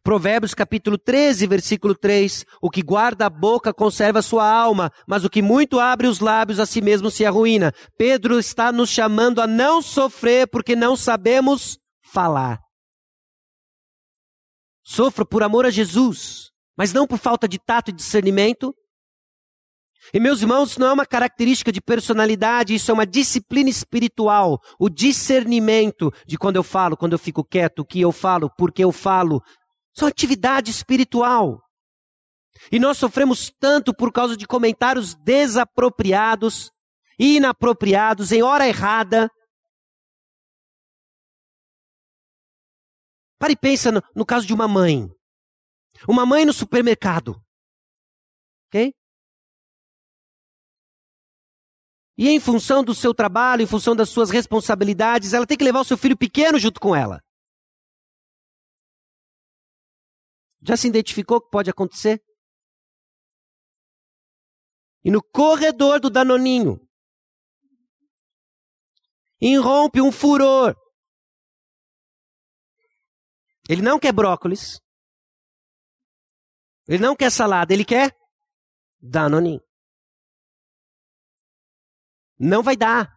Provérbios capítulo 13, versículo 3: O que guarda a boca conserva sua alma, mas o que muito abre os lábios a si mesmo se arruína. Pedro está nos chamando a não sofrer porque não sabemos falar. Sofra por amor a Jesus, mas não por falta de tato e discernimento. E meus irmãos, isso não é uma característica de personalidade, isso é uma disciplina espiritual. O discernimento de quando eu falo, quando eu fico quieto, o que eu falo, por que eu falo, são atividade espiritual. E nós sofremos tanto por causa de comentários desapropriados, inapropriados, em hora errada. Pare e pensa no, no caso de uma mãe. Uma mãe no supermercado. Ok? E em função do seu trabalho, em função das suas responsabilidades, ela tem que levar o seu filho pequeno junto com ela. Já se identificou que pode acontecer? E no corredor do Danoninho, irrompe um furor. Ele não quer brócolis. Ele não quer salada, ele quer Danoninho. Não vai dar.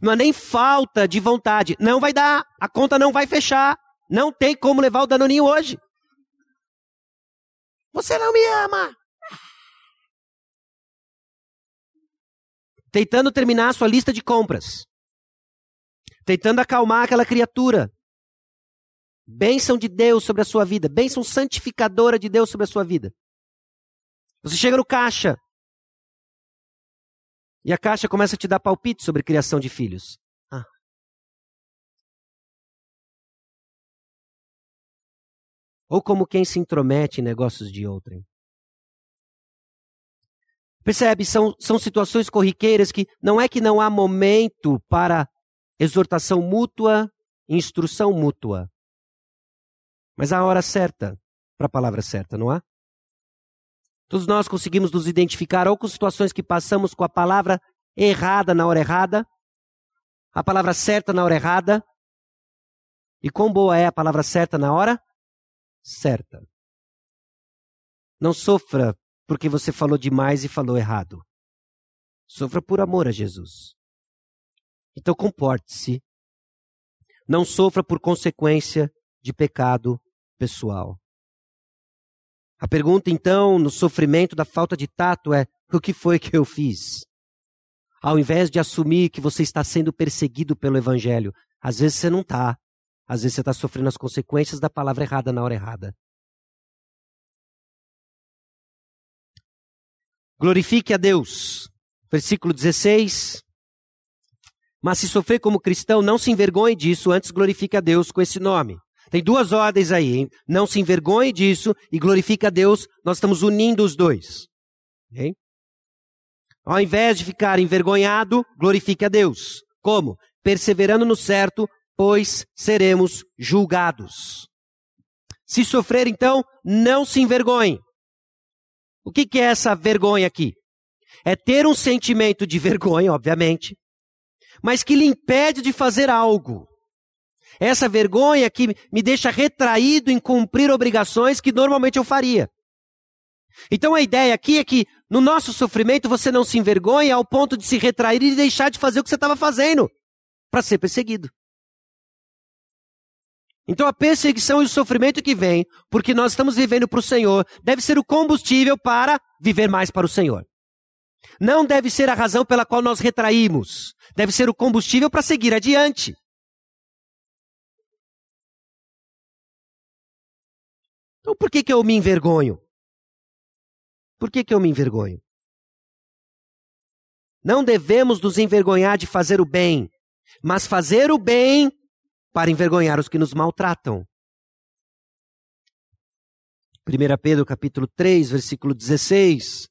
Não é nem falta de vontade. Não vai dar. A conta não vai fechar. Não tem como levar o Danoninho hoje. Você não me ama. tentando terminar a sua lista de compras, tentando acalmar aquela criatura. Bênção de Deus sobre a sua vida, bênção santificadora de Deus sobre a sua vida. Você chega no caixa, e a caixa começa a te dar palpite sobre criação de filhos. Ou como quem se intromete em negócios de outrem. Percebe? São, são situações corriqueiras que não é que não há momento para exortação mútua, instrução mútua. Mas há a hora certa para a palavra certa, não há? Todos nós conseguimos nos identificar ou com situações que passamos com a palavra errada na hora errada, a palavra certa na hora errada. E quão boa é a palavra certa na hora certa. Não sofra porque você falou demais e falou errado. Sofra por amor a Jesus. Então comporte-se. Não sofra por consequência de pecado pessoal. A pergunta, então, no sofrimento da falta de tato é: o que foi que eu fiz? Ao invés de assumir que você está sendo perseguido pelo Evangelho, às vezes você não está. Às vezes você está sofrendo as consequências da palavra errada na hora errada. Glorifique a Deus. Versículo 16. Mas se sofrer como cristão, não se envergonhe disso, antes glorifique a Deus com esse nome. Tem duas ordens aí, hein? Não se envergonhe disso e glorifique a Deus. Nós estamos unindo os dois. Okay? Ao invés de ficar envergonhado, glorifique a Deus. Como? Perseverando no certo, pois seremos julgados. Se sofrer, então, não se envergonhe. O que, que é essa vergonha aqui? É ter um sentimento de vergonha, obviamente, mas que lhe impede de fazer algo. Essa vergonha que me deixa retraído em cumprir obrigações que normalmente eu faria. Então a ideia aqui é que no nosso sofrimento você não se envergonha ao ponto de se retrair e deixar de fazer o que você estava fazendo para ser perseguido. Então a perseguição e o sofrimento que vem, porque nós estamos vivendo para o Senhor, deve ser o combustível para viver mais para o Senhor. Não deve ser a razão pela qual nós retraímos. Deve ser o combustível para seguir adiante. Então por que, que eu me envergonho? Por que, que eu me envergonho? Não devemos nos envergonhar de fazer o bem, mas fazer o bem para envergonhar os que nos maltratam. 1 Pedro capítulo 3, versículo 16.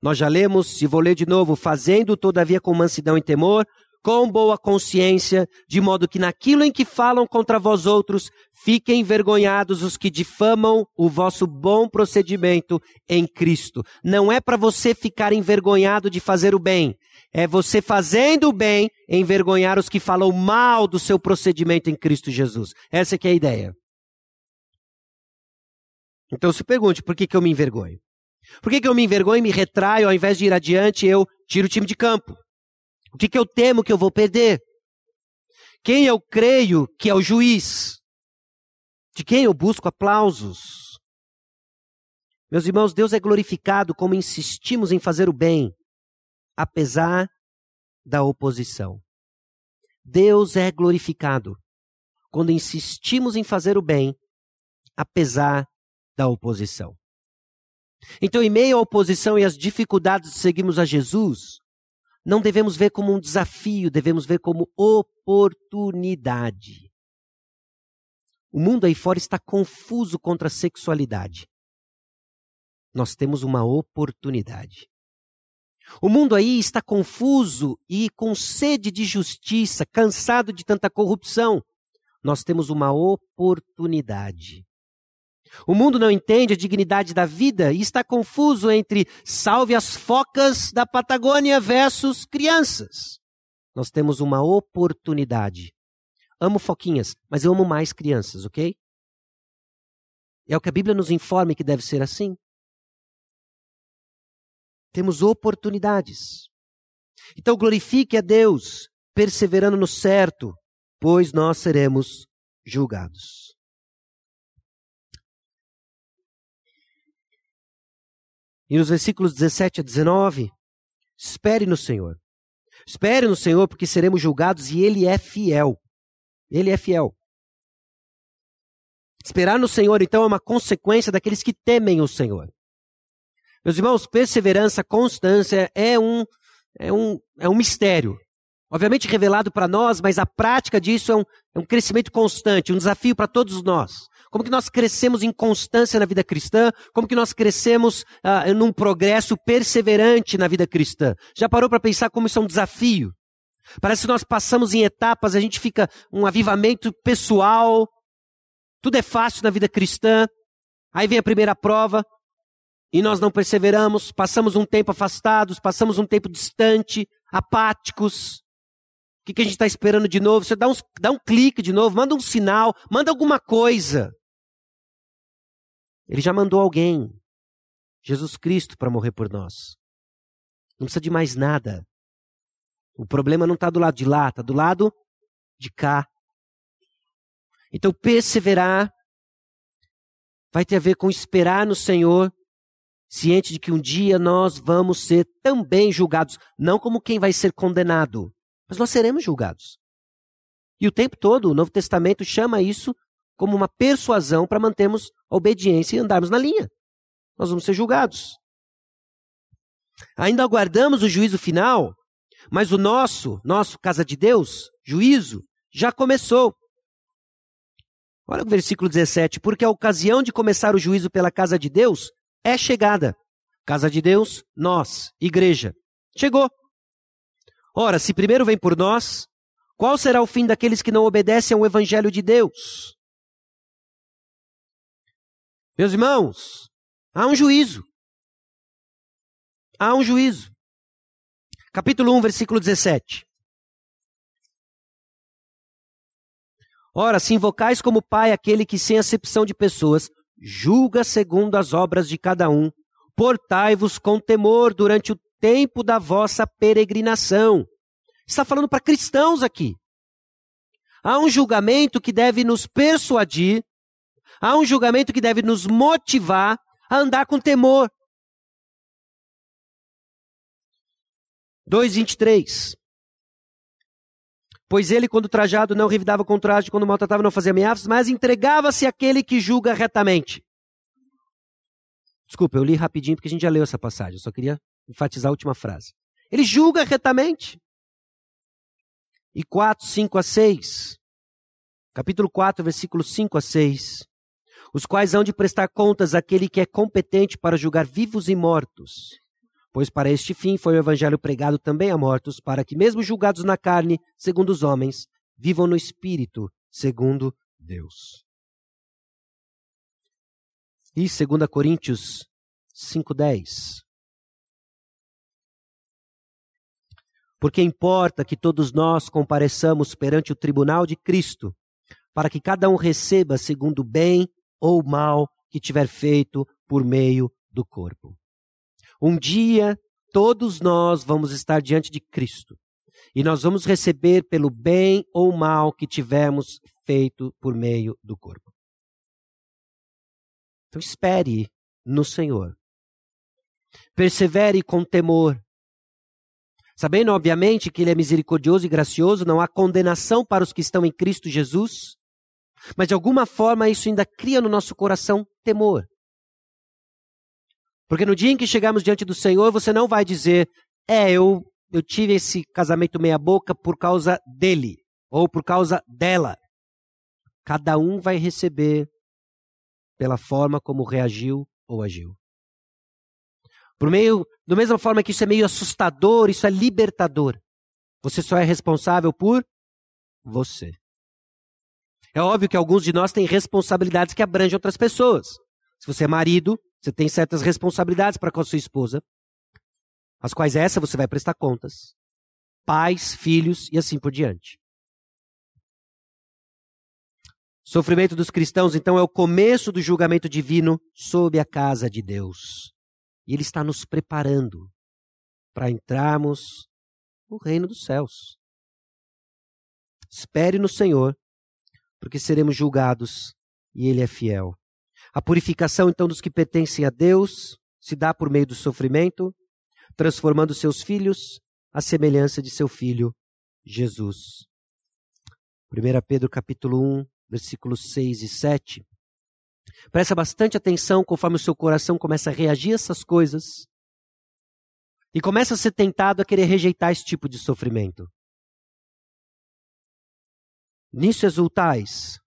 Nós já lemos, e vou ler de novo, fazendo todavia com mansidão e temor, com boa consciência, de modo que naquilo em que falam contra vós outros, fiquem envergonhados os que difamam o vosso bom procedimento em Cristo. Não é para você ficar envergonhado de fazer o bem, é você fazendo o bem envergonhar os que falam mal do seu procedimento em Cristo Jesus. Essa é a ideia. Então se pergunte, por que, que eu me envergonho? Por que, que eu me envergonho e me retraio, ao invés de ir adiante, eu tiro o time de campo? O que, que eu temo que eu vou perder? Quem eu creio que é o juiz? De quem eu busco aplausos? Meus irmãos, Deus é glorificado como insistimos em fazer o bem, apesar da oposição. Deus é glorificado quando insistimos em fazer o bem, apesar da oposição. Então, em meio à oposição e às dificuldades de seguirmos a Jesus, não devemos ver como um desafio, devemos ver como oportunidade. O mundo aí fora está confuso contra a sexualidade. Nós temos uma oportunidade. O mundo aí está confuso e com sede de justiça, cansado de tanta corrupção. Nós temos uma oportunidade. O mundo não entende a dignidade da vida e está confuso entre salve as focas da Patagônia versus crianças. Nós temos uma oportunidade. Amo foquinhas, mas eu amo mais crianças, ok? É o que a Bíblia nos informa que deve ser assim. Temos oportunidades. Então glorifique a Deus, perseverando no certo, pois nós seremos julgados. E nos versículos 17 a 19, espere no Senhor. Espere no Senhor, porque seremos julgados e Ele é fiel. Ele é fiel. Esperar no Senhor, então, é uma consequência daqueles que temem o Senhor. Meus irmãos, perseverança, constância é um, é um, é um mistério. Obviamente revelado para nós, mas a prática disso é um, é um crescimento constante, um desafio para todos nós. Como que nós crescemos em constância na vida cristã? Como que nós crescemos uh, num progresso perseverante na vida cristã? Já parou para pensar como isso é um desafio? Parece que nós passamos em etapas, a gente fica um avivamento pessoal, tudo é fácil na vida cristã. Aí vem a primeira prova e nós não perseveramos, passamos um tempo afastados, passamos um tempo distante, apáticos. Que, que a gente está esperando de novo? Você dá, uns, dá um clique de novo, manda um sinal, manda alguma coisa. Ele já mandou alguém, Jesus Cristo, para morrer por nós. Não precisa de mais nada. O problema não está do lado de lá, está do lado de cá. Então, perseverar vai ter a ver com esperar no Senhor, ciente de que um dia nós vamos ser também julgados, não como quem vai ser condenado, mas nós seremos julgados. E o tempo todo o Novo Testamento chama isso como uma persuasão para mantermos a obediência e andarmos na linha. Nós vamos ser julgados. Ainda aguardamos o juízo final, mas o nosso, nosso casa de Deus, juízo, já começou. Olha o versículo 17. Porque a ocasião de começar o juízo pela casa de Deus é chegada. Casa de Deus, nós, igreja. Chegou. Ora, se primeiro vem por nós, qual será o fim daqueles que não obedecem ao evangelho de Deus? Meus irmãos, há um juízo. Há um juízo. Capítulo 1, versículo 17. Ora, se invocais como Pai aquele que, sem acepção de pessoas, julga segundo as obras de cada um, portai-vos com temor durante o tempo da vossa peregrinação. Está falando para cristãos aqui. Há um julgamento que deve nos persuadir, há um julgamento que deve nos motivar a andar com temor. 2,23 Pois ele, quando trajado, não revidava com traje, quando maltratava, não fazia ameaças, mas entregava-se àquele que julga retamente. Desculpa, eu li rapidinho porque a gente já leu essa passagem. Eu só queria enfatizar a última frase. Ele julga retamente. E 4, 5 a 6. Capítulo 4, versículos 5 a 6. Os quais hão de prestar contas àquele que é competente para julgar vivos e mortos. Pois para este fim foi o evangelho pregado também a mortos, para que, mesmo julgados na carne, segundo os homens, vivam no espírito, segundo Deus. E 2 Coríntios 5,10. Porque importa que todos nós compareçamos perante o tribunal de Cristo, para que cada um receba segundo o bem ou mal que tiver feito por meio do corpo. Um dia, todos nós vamos estar diante de Cristo e nós vamos receber pelo bem ou mal que tivemos feito por meio do corpo. Então espere no Senhor. Persevere com temor. Sabendo, obviamente, que Ele é misericordioso e gracioso, não há condenação para os que estão em Cristo Jesus, mas de alguma forma isso ainda cria no nosso coração temor. Porque no dia em que chegarmos diante do Senhor, você não vai dizer, é, eu, eu tive esse casamento meia-boca por causa dele, ou por causa dela. Cada um vai receber pela forma como reagiu ou agiu. Por meio, da mesma forma que isso é meio assustador, isso é libertador. Você só é responsável por você. É óbvio que alguns de nós têm responsabilidades que abrangem outras pessoas. Se você é marido, você tem certas responsabilidades para com a sua esposa, as quais essa você vai prestar contas. Pais, filhos e assim por diante. Sofrimento dos cristãos, então, é o começo do julgamento divino sob a casa de Deus. E Ele está nos preparando para entrarmos no reino dos céus. Espere no Senhor, porque seremos julgados e Ele é fiel. A purificação, então, dos que pertencem a Deus se dá por meio do sofrimento, transformando seus filhos à semelhança de seu filho Jesus. 1 Pedro capítulo 1, versículos 6 e 7. Presta bastante atenção conforme o seu coração começa a reagir a essas coisas e começa a ser tentado a querer rejeitar esse tipo de sofrimento. Nisso exultais,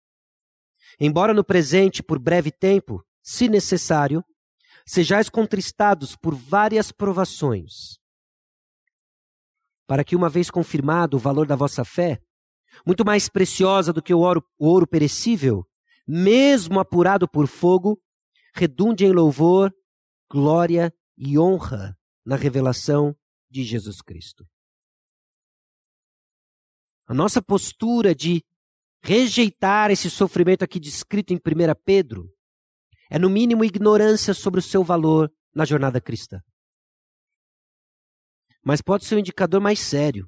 embora no presente, por breve tempo, se necessário, sejais contristados por várias provações, para que, uma vez confirmado o valor da vossa fé, muito mais preciosa do que o ouro, o ouro perecível, mesmo apurado por fogo, redunde em louvor, glória e honra na revelação de Jesus Cristo. A nossa postura de rejeitar esse sofrimento aqui descrito em 1 Pedro é, no mínimo, ignorância sobre o seu valor na jornada cristã. Mas pode ser um indicador mais sério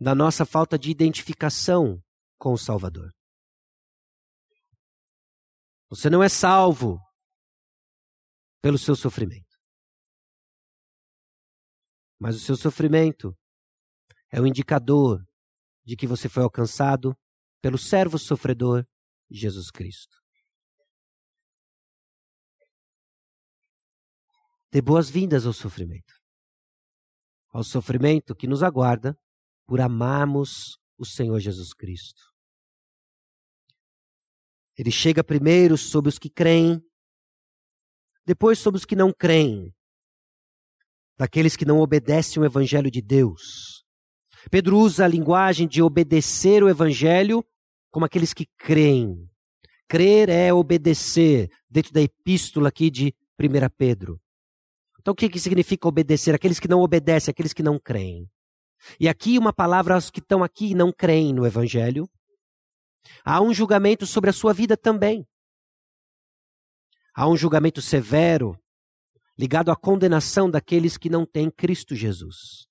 da nossa falta de identificação com o Salvador. Você não é salvo pelo seu sofrimento. Mas o seu sofrimento é um indicador de que você foi alcançado pelo servo sofredor Jesus Cristo. Dê boas-vindas ao sofrimento. Ao sofrimento que nos aguarda por amarmos o Senhor Jesus Cristo. Ele chega primeiro sobre os que creem, depois sobre os que não creem, daqueles que não obedecem o Evangelho de Deus. Pedro usa a linguagem de obedecer o Evangelho como aqueles que creem. Crer é obedecer, dentro da epístola aqui de 1 Pedro. Então, o que, que significa obedecer? Aqueles que não obedecem, aqueles que não creem. E aqui uma palavra aos que estão aqui e não creem no Evangelho. Há um julgamento sobre a sua vida também. Há um julgamento severo ligado à condenação daqueles que não têm Cristo Jesus.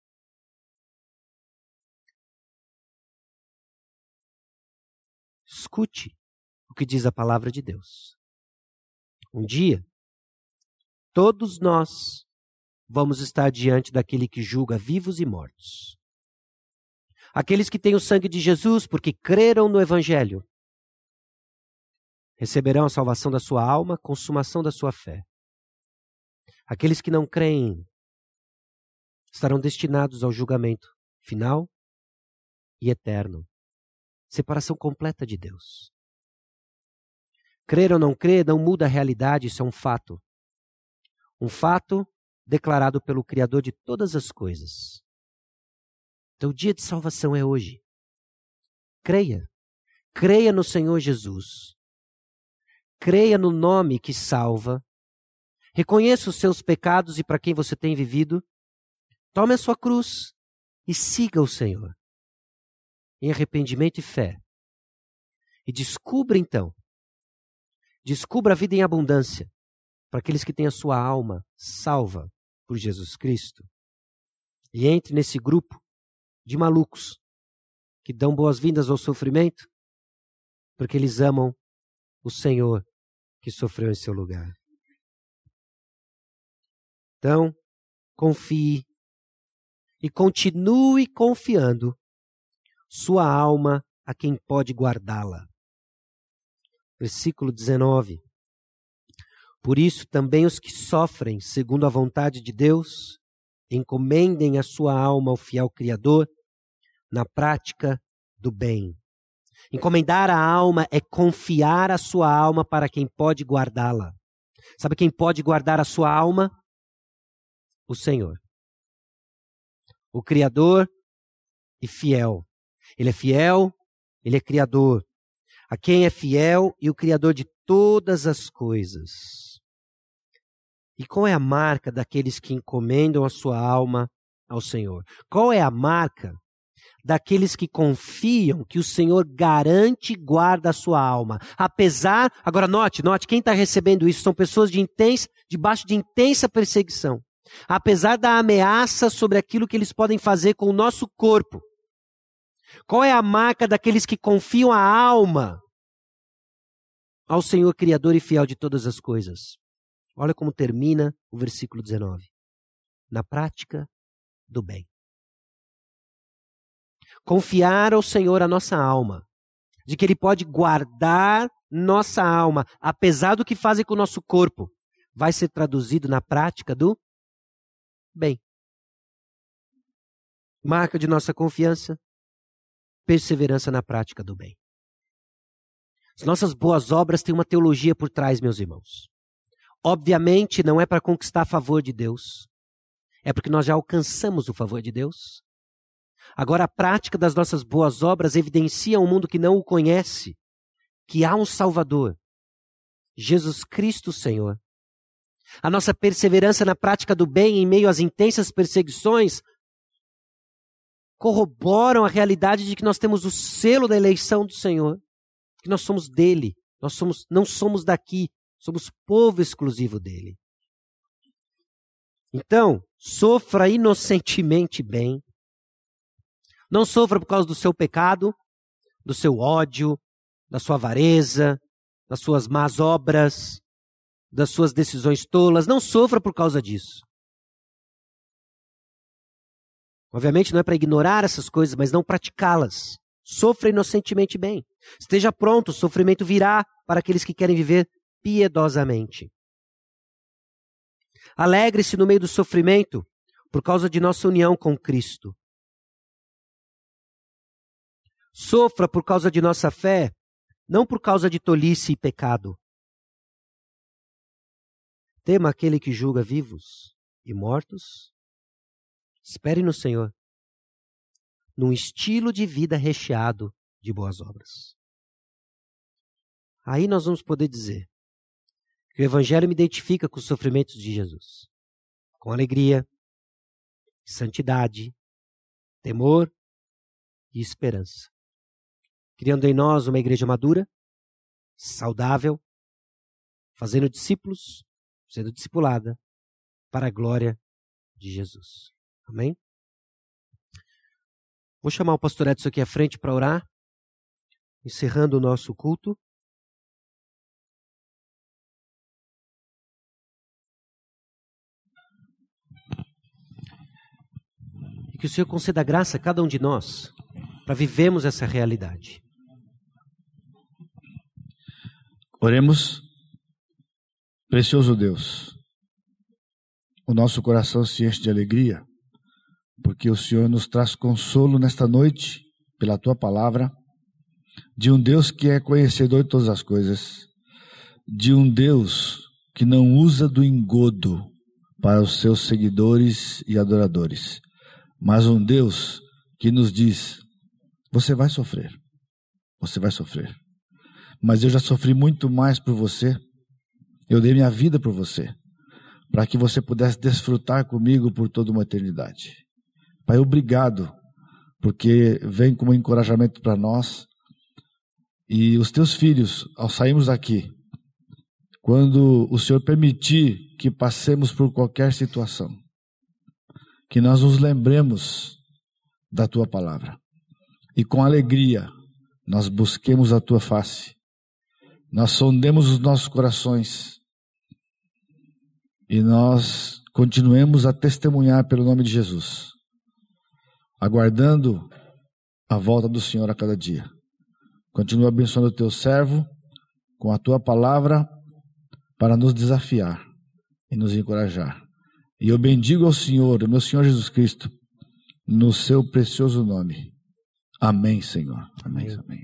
Escute o que diz a palavra de Deus. Um dia, todos nós vamos estar diante daquele que julga vivos e mortos. Aqueles que têm o sangue de Jesus porque creram no Evangelho receberão a salvação da sua alma, consumação da sua fé. Aqueles que não creem estarão destinados ao julgamento final e eterno separação completa de Deus. Crer ou não crer não muda a realidade, isso é um fato. Um fato declarado pelo Criador de todas as coisas. Então, o dia de salvação é hoje. Creia. Creia no Senhor Jesus. Creia no nome que salva. Reconheça os seus pecados e para quem você tem vivido. Tome a sua cruz e siga o Senhor em arrependimento e fé. E descubra então, descubra a vida em abundância para aqueles que têm a sua alma salva por Jesus Cristo. E entre nesse grupo de malucos que dão boas-vindas ao sofrimento, porque eles amam o Senhor que sofreu em seu lugar. Então, confie e continue confiando sua alma a quem pode guardá-la. Versículo 19. Por isso também os que sofrem segundo a vontade de Deus encomendem a sua alma ao fiel Criador na prática do bem. Encomendar a alma é confiar a sua alma para quem pode guardá-la. Sabe quem pode guardar a sua alma? O Senhor. O Criador e fiel. Ele é fiel, ele é criador. A quem é fiel e o criador de todas as coisas. E qual é a marca daqueles que encomendam a sua alma ao Senhor? Qual é a marca daqueles que confiam que o Senhor garante e guarda a sua alma? Apesar, agora note, note, quem está recebendo isso são pessoas de intensa, debaixo de intensa perseguição. Apesar da ameaça sobre aquilo que eles podem fazer com o nosso corpo. Qual é a marca daqueles que confiam a alma ao Senhor Criador e fiel de todas as coisas? Olha como termina o versículo 19. Na prática do bem. confiar ao Senhor a nossa alma, de que Ele pode guardar nossa alma, apesar do que fazem com o nosso corpo, vai ser traduzido na prática do bem. Marca de nossa confiança, perseverança na prática do bem. As nossas boas obras têm uma teologia por trás, meus irmãos. Obviamente, não é para conquistar favor de Deus, é porque nós já alcançamos o favor de Deus. Agora, a prática das nossas boas obras evidencia um mundo que não o conhece que há um Salvador, Jesus Cristo Senhor. A nossa perseverança na prática do bem em meio às intensas perseguições corroboram a realidade de que nós temos o selo da eleição do Senhor, que nós somos dele, nós somos não somos daqui, somos povo exclusivo dele. Então, sofra inocentemente bem. Não sofra por causa do seu pecado, do seu ódio, da sua avareza, das suas más obras, das suas decisões tolas. Não sofra por causa disso. Obviamente não é para ignorar essas coisas, mas não praticá-las. Sofra inocentemente bem. Esteja pronto, o sofrimento virá para aqueles que querem viver piedosamente. Alegre-se no meio do sofrimento por causa de nossa união com Cristo. Sofra por causa de nossa fé, não por causa de tolice e pecado. Tema aquele que julga vivos e mortos. Espere no Senhor, num estilo de vida recheado de boas obras. Aí nós vamos poder dizer que o Evangelho me identifica com os sofrimentos de Jesus, com alegria, santidade, temor e esperança criando em nós uma igreja madura, saudável, fazendo discípulos, sendo discipulada para a glória de Jesus. Amém? Vou chamar o pastor Edson aqui à frente para orar, encerrando o nosso culto. Que o Senhor conceda graça a cada um de nós para vivermos essa realidade. Oremos, precioso Deus, o nosso coração se enche de alegria, porque o Senhor nos traz consolo nesta noite, pela tua palavra, de um Deus que é conhecedor de todas as coisas, de um Deus que não usa do engodo para os seus seguidores e adoradores, mas um Deus que nos diz: você vai sofrer, você vai sofrer mas eu já sofri muito mais por você. Eu dei minha vida por você, para que você pudesse desfrutar comigo por toda uma eternidade. Pai, obrigado, porque vem como encorajamento para nós. E os teus filhos, ao sairmos daqui, quando o Senhor permitir que passemos por qualquer situação, que nós nos lembremos da tua palavra e com alegria nós busquemos a tua face nós sondemos os nossos corações e nós continuemos a testemunhar pelo nome de Jesus, aguardando a volta do Senhor a cada dia. Continua abençoando o teu servo com a tua palavra para nos desafiar e nos encorajar. E eu bendigo ao Senhor, o meu Senhor Jesus Cristo, no seu precioso nome. Amém, Senhor. Amém. Amém.